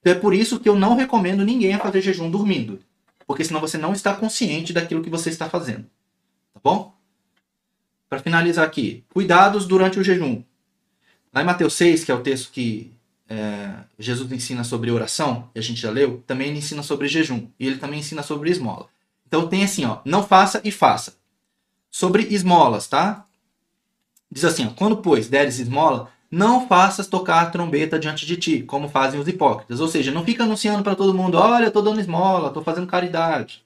Então é por isso que eu não recomendo ninguém a fazer jejum dormindo. Porque senão você não está consciente daquilo que você está fazendo. Tá bom? Para finalizar aqui, cuidados durante o jejum. Lá em Mateus 6, que é o texto que é, Jesus ensina sobre oração, e a gente já leu, também ele ensina sobre jejum. E ele também ensina sobre esmola. Então tem assim, ó, não faça e faça. Sobre esmolas, tá? Diz assim, ó, quando, pois, deres esmola, não faças tocar trombeta diante de ti, como fazem os hipócritas. Ou seja, não fica anunciando para todo mundo, olha, estou dando esmola, estou fazendo caridade.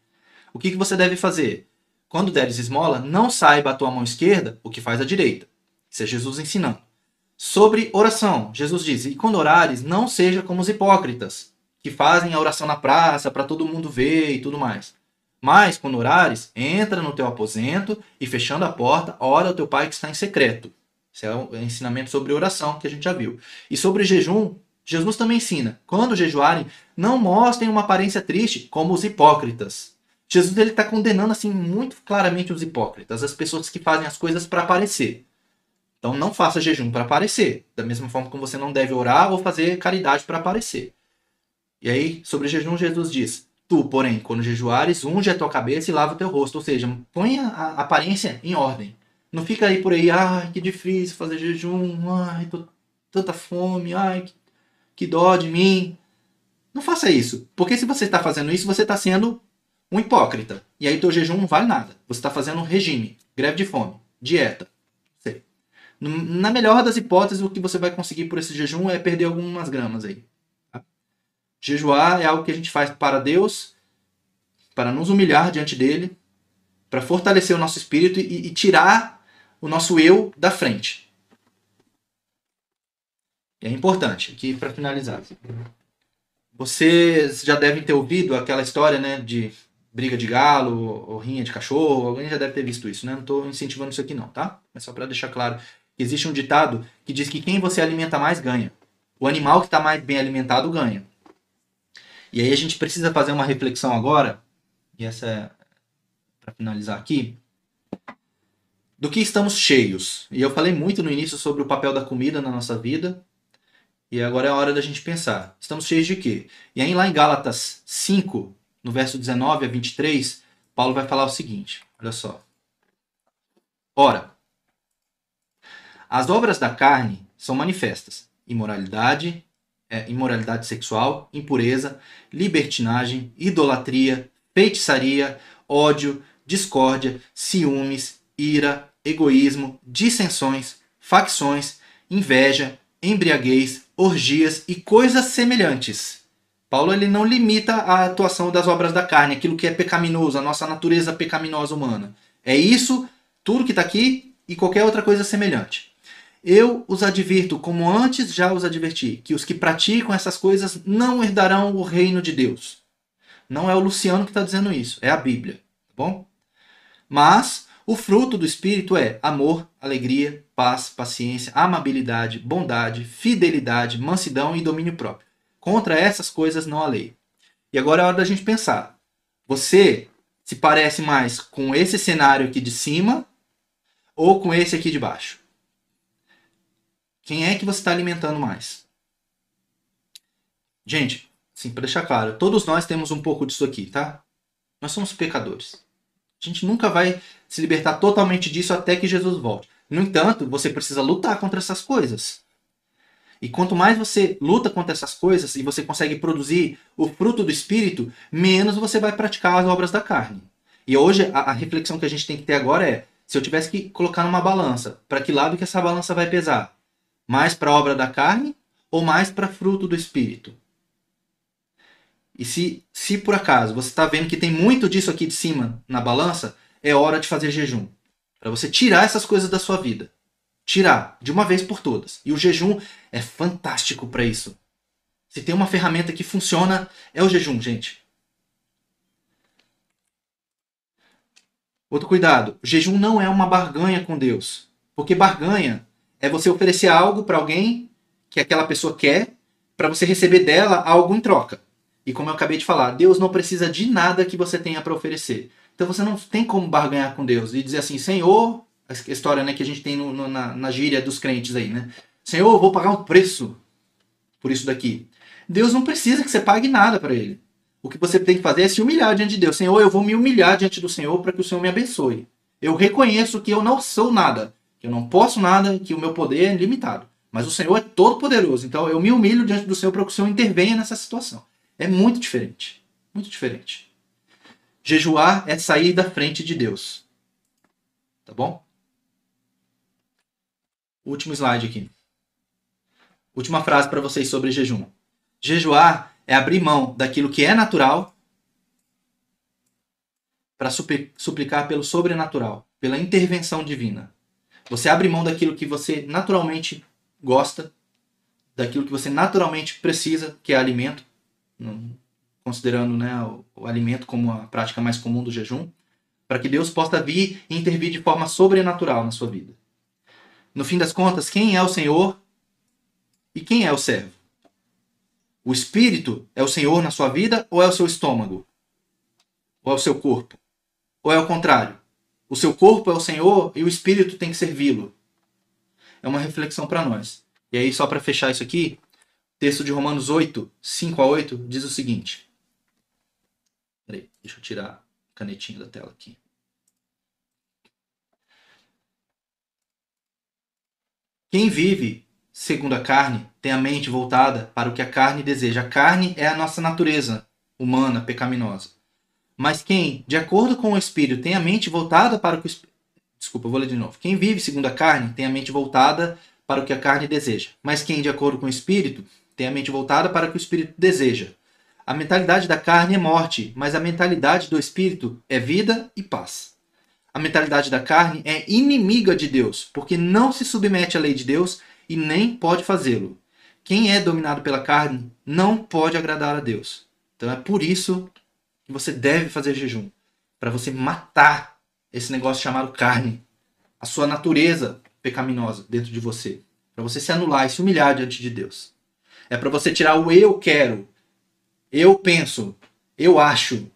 O que, que você deve fazer? Quando deres esmola, não saiba a tua mão esquerda o que faz a direita. Isso é Jesus ensinando. Sobre oração, Jesus diz, e quando orares, não seja como os hipócritas, que fazem a oração na praça para todo mundo ver e tudo mais. Mas, quando orares, entra no teu aposento e, fechando a porta, ora ao teu pai que está em secreto esse é o ensinamento sobre oração que a gente já viu. E sobre jejum, Jesus também ensina: quando jejuarem, não mostrem uma aparência triste como os hipócritas. Jesus ele está condenando assim muito claramente os hipócritas, as pessoas que fazem as coisas para aparecer. Então não faça jejum para aparecer, da mesma forma como você não deve orar ou fazer caridade para aparecer. E aí, sobre jejum, Jesus diz: Tu, porém, quando jejuares, unge a tua cabeça e lava o teu rosto, ou seja, põe a aparência em ordem. Não fica aí por aí, ai, que difícil fazer jejum, ai, tô tanta fome, ai, que, que dó de mim. Não faça isso. Porque se você está fazendo isso, você está sendo um hipócrita. E aí teu jejum não vale nada. Você está fazendo um regime, greve de fome, dieta. Sei. Na melhor das hipóteses, o que você vai conseguir por esse jejum é perder algumas gramas aí. Tá? Jejuar é algo que a gente faz para Deus, para nos humilhar diante dele, para fortalecer o nosso espírito e, e tirar o nosso eu da frente. É importante, aqui para finalizar. Vocês já devem ter ouvido aquela história, né, de briga de galo ou rinha de cachorro. Alguém já deve ter visto isso, né? Não estou incentivando isso aqui não, tá? Mas só para deixar claro existe um ditado que diz que quem você alimenta mais ganha. O animal que está mais bem alimentado ganha. E aí a gente precisa fazer uma reflexão agora, e essa é para finalizar aqui, do que estamos cheios. E eu falei muito no início sobre o papel da comida na nossa vida, e agora é a hora da gente pensar. Estamos cheios de quê? E aí lá em Gálatas 5, no verso 19 a 23, Paulo vai falar o seguinte: olha só. Ora, as obras da carne são manifestas: imoralidade, é, imoralidade sexual, impureza, libertinagem, idolatria, feitiçaria, ódio, discórdia, ciúmes, ira, egoísmo, dissensões, facções, inveja, embriaguez, orgias e coisas semelhantes. Paulo ele não limita a atuação das obras da carne, aquilo que é pecaminoso, a nossa natureza pecaminosa humana. É isso, tudo que está aqui e qualquer outra coisa semelhante. Eu os advirto, como antes já os adverti, que os que praticam essas coisas não herdarão o reino de Deus. Não é o Luciano que está dizendo isso, é a Bíblia, tá bom? Mas o fruto do Espírito é amor, alegria, paz, paciência, amabilidade, bondade, fidelidade, mansidão e domínio próprio. Contra essas coisas não há lei. E agora é hora da gente pensar. Você se parece mais com esse cenário aqui de cima ou com esse aqui de baixo? Quem é que você está alimentando mais? Gente, sim, para deixar claro, todos nós temos um pouco disso aqui, tá? Nós somos pecadores. A gente nunca vai se libertar totalmente disso até que Jesus volte. No entanto, você precisa lutar contra essas coisas. E quanto mais você luta contra essas coisas e você consegue produzir o fruto do Espírito, menos você vai praticar as obras da carne. E hoje a, a reflexão que a gente tem que ter agora é: se eu tivesse que colocar numa balança, para que lado que essa balança vai pesar? Mais para a obra da carne ou mais para fruto do Espírito? E se, se por acaso você está vendo que tem muito disso aqui de cima na balança, é hora de fazer jejum. Para você tirar essas coisas da sua vida. Tirar, de uma vez por todas. E o jejum é fantástico para isso. Se tem uma ferramenta que funciona, é o jejum, gente. Outro cuidado: o jejum não é uma barganha com Deus. Porque barganha é você oferecer algo para alguém que aquela pessoa quer, para você receber dela algo em troca. E como eu acabei de falar, Deus não precisa de nada que você tenha para oferecer. Então você não tem como barganhar com Deus e dizer assim, Senhor, a história né, que a gente tem no, no, na, na gíria dos crentes aí, né? Senhor, eu vou pagar um preço por isso daqui. Deus não precisa que você pague nada para ele. O que você tem que fazer é se humilhar diante de Deus. Senhor, eu vou me humilhar diante do Senhor para que o Senhor me abençoe. Eu reconheço que eu não sou nada, que eu não posso nada, que o meu poder é limitado. Mas o Senhor é todo poderoso. Então eu me humilho diante do Senhor para que o Senhor intervenha nessa situação. É muito diferente. Muito diferente. Jejuar é sair da frente de Deus. Tá bom? Último slide aqui. Última frase para vocês sobre jejum. Jejuar é abrir mão daquilo que é natural para suplicar pelo sobrenatural, pela intervenção divina. Você abre mão daquilo que você naturalmente gosta, daquilo que você naturalmente precisa, que é alimento, considerando né, o, o alimento como a prática mais comum do jejum, para que Deus possa vir e intervir de forma sobrenatural na sua vida. No fim das contas, quem é o Senhor e quem é o servo? O espírito é o Senhor na sua vida ou é o seu estômago? Ou é o seu corpo? Ou é o contrário? O seu corpo é o Senhor e o espírito tem que servi-lo. É uma reflexão para nós. E aí, só para fechar isso aqui, texto de Romanos 8, 5 a 8, diz o seguinte. Peraí, deixa eu tirar a canetinha da tela aqui. Quem vive segundo a carne tem a mente voltada para o que a carne deseja. A carne é a nossa natureza humana, pecaminosa. Mas quem, de acordo com o Espírito, tem a mente voltada para o que o Desculpa, vou ler de novo. Quem vive segundo a carne tem a mente voltada para o que a carne deseja. Mas quem, de acordo com o Espírito, tem a mente voltada para o que o Espírito deseja. A mentalidade da carne é morte, mas a mentalidade do Espírito é vida e paz. A mentalidade da carne é inimiga de Deus, porque não se submete à lei de Deus e nem pode fazê-lo. Quem é dominado pela carne não pode agradar a Deus. Então é por isso que você deve fazer jejum para você matar esse negócio chamado carne, a sua natureza pecaminosa dentro de você, para você se anular e se humilhar diante de Deus. É para você tirar o eu quero, eu penso, eu acho,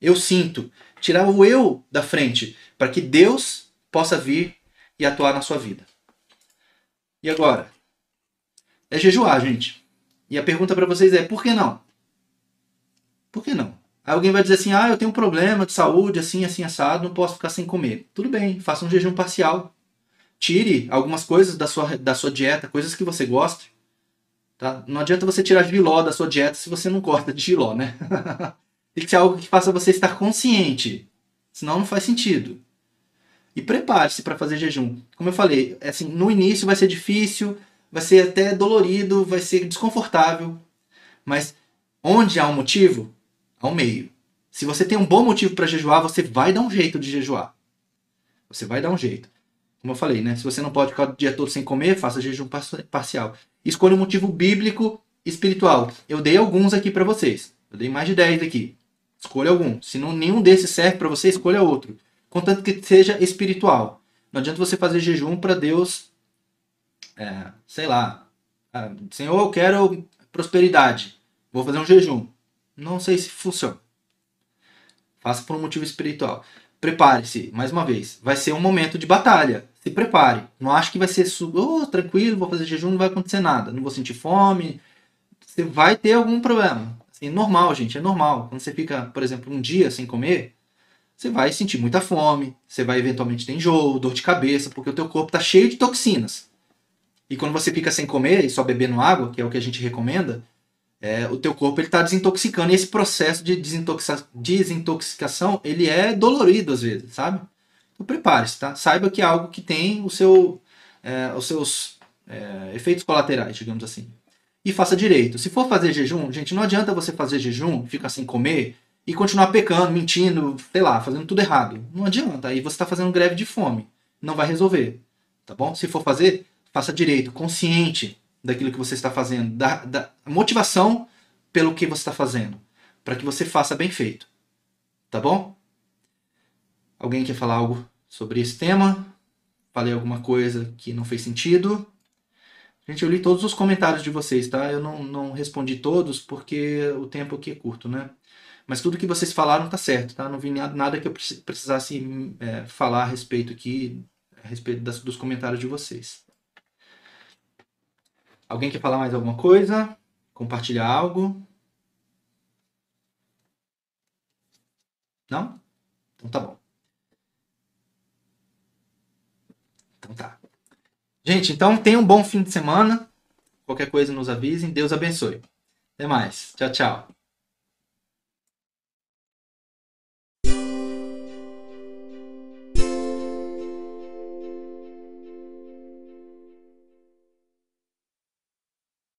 eu sinto, tirar o eu da frente para que Deus possa vir e atuar na sua vida. E agora? É jejuar, gente. E a pergunta para vocês é: por que não? Por que não? Aí alguém vai dizer assim: ah, eu tenho um problema de saúde, assim, assim, assado, não posso ficar sem comer. Tudo bem, faça um jejum parcial. Tire algumas coisas da sua, da sua dieta, coisas que você gosta. Tá? Não adianta você tirar giló da sua dieta se você não gosta de giló, né? (laughs) Tem que ser algo que faça você estar consciente. Senão não faz sentido. E prepare-se para fazer jejum. Como eu falei, é assim, no início vai ser difícil, vai ser até dolorido, vai ser desconfortável. Mas onde há um motivo, ao meio. Se você tem um bom motivo para jejuar, você vai dar um jeito de jejuar. Você vai dar um jeito. Como eu falei, né? Se você não pode ficar o dia todo sem comer, faça jejum parcial. Escolha um motivo bíblico espiritual. Eu dei alguns aqui para vocês. Eu dei mais de 10 aqui. Escolha algum. Se não, nenhum desses serve para você, escolha outro. Contanto que seja espiritual. Não adianta você fazer jejum para Deus, é, sei lá, ah, Senhor, eu quero prosperidade. Vou fazer um jejum. Não sei se funciona. Faça por um motivo espiritual. Prepare-se, mais uma vez. Vai ser um momento de batalha. Se prepare. Não acho que vai ser oh, tranquilo, vou fazer jejum, não vai acontecer nada. Não vou sentir fome. Você vai ter algum problema. Assim, normal, gente, é normal. Quando você fica, por exemplo, um dia sem comer, você vai sentir muita fome, você vai eventualmente ter enjoo, dor de cabeça, porque o teu corpo está cheio de toxinas. E quando você fica sem comer e só bebendo água, que é o que a gente recomenda, é, o teu corpo está desintoxicando. E esse processo de desintoxica desintoxicação, ele é dolorido às vezes, sabe? Então prepare-se, tá? Saiba que é algo que tem o seu, é, os seus é, efeitos colaterais, digamos assim. E faça direito. Se for fazer jejum, gente, não adianta você fazer jejum, ficar sem comer e continuar pecando, mentindo, sei lá, fazendo tudo errado. Não adianta. Aí você está fazendo greve de fome. Não vai resolver. Tá bom? Se for fazer, faça direito, consciente daquilo que você está fazendo, da, da motivação pelo que você está fazendo, para que você faça bem feito. Tá bom? Alguém quer falar algo sobre esse tema? Falei alguma coisa que não fez sentido? Gente, eu li todos os comentários de vocês, tá? Eu não, não respondi todos porque o tempo aqui é curto, né? Mas tudo que vocês falaram tá certo, tá? Não vi nada que eu precisasse é, falar a respeito aqui, a respeito das, dos comentários de vocês. Alguém quer falar mais alguma coisa? Compartilhar algo? Não? Então tá bom. Então tá. Gente, então tenha um bom fim de semana. Qualquer coisa nos avisem. Deus abençoe. Até mais. Tchau, tchau.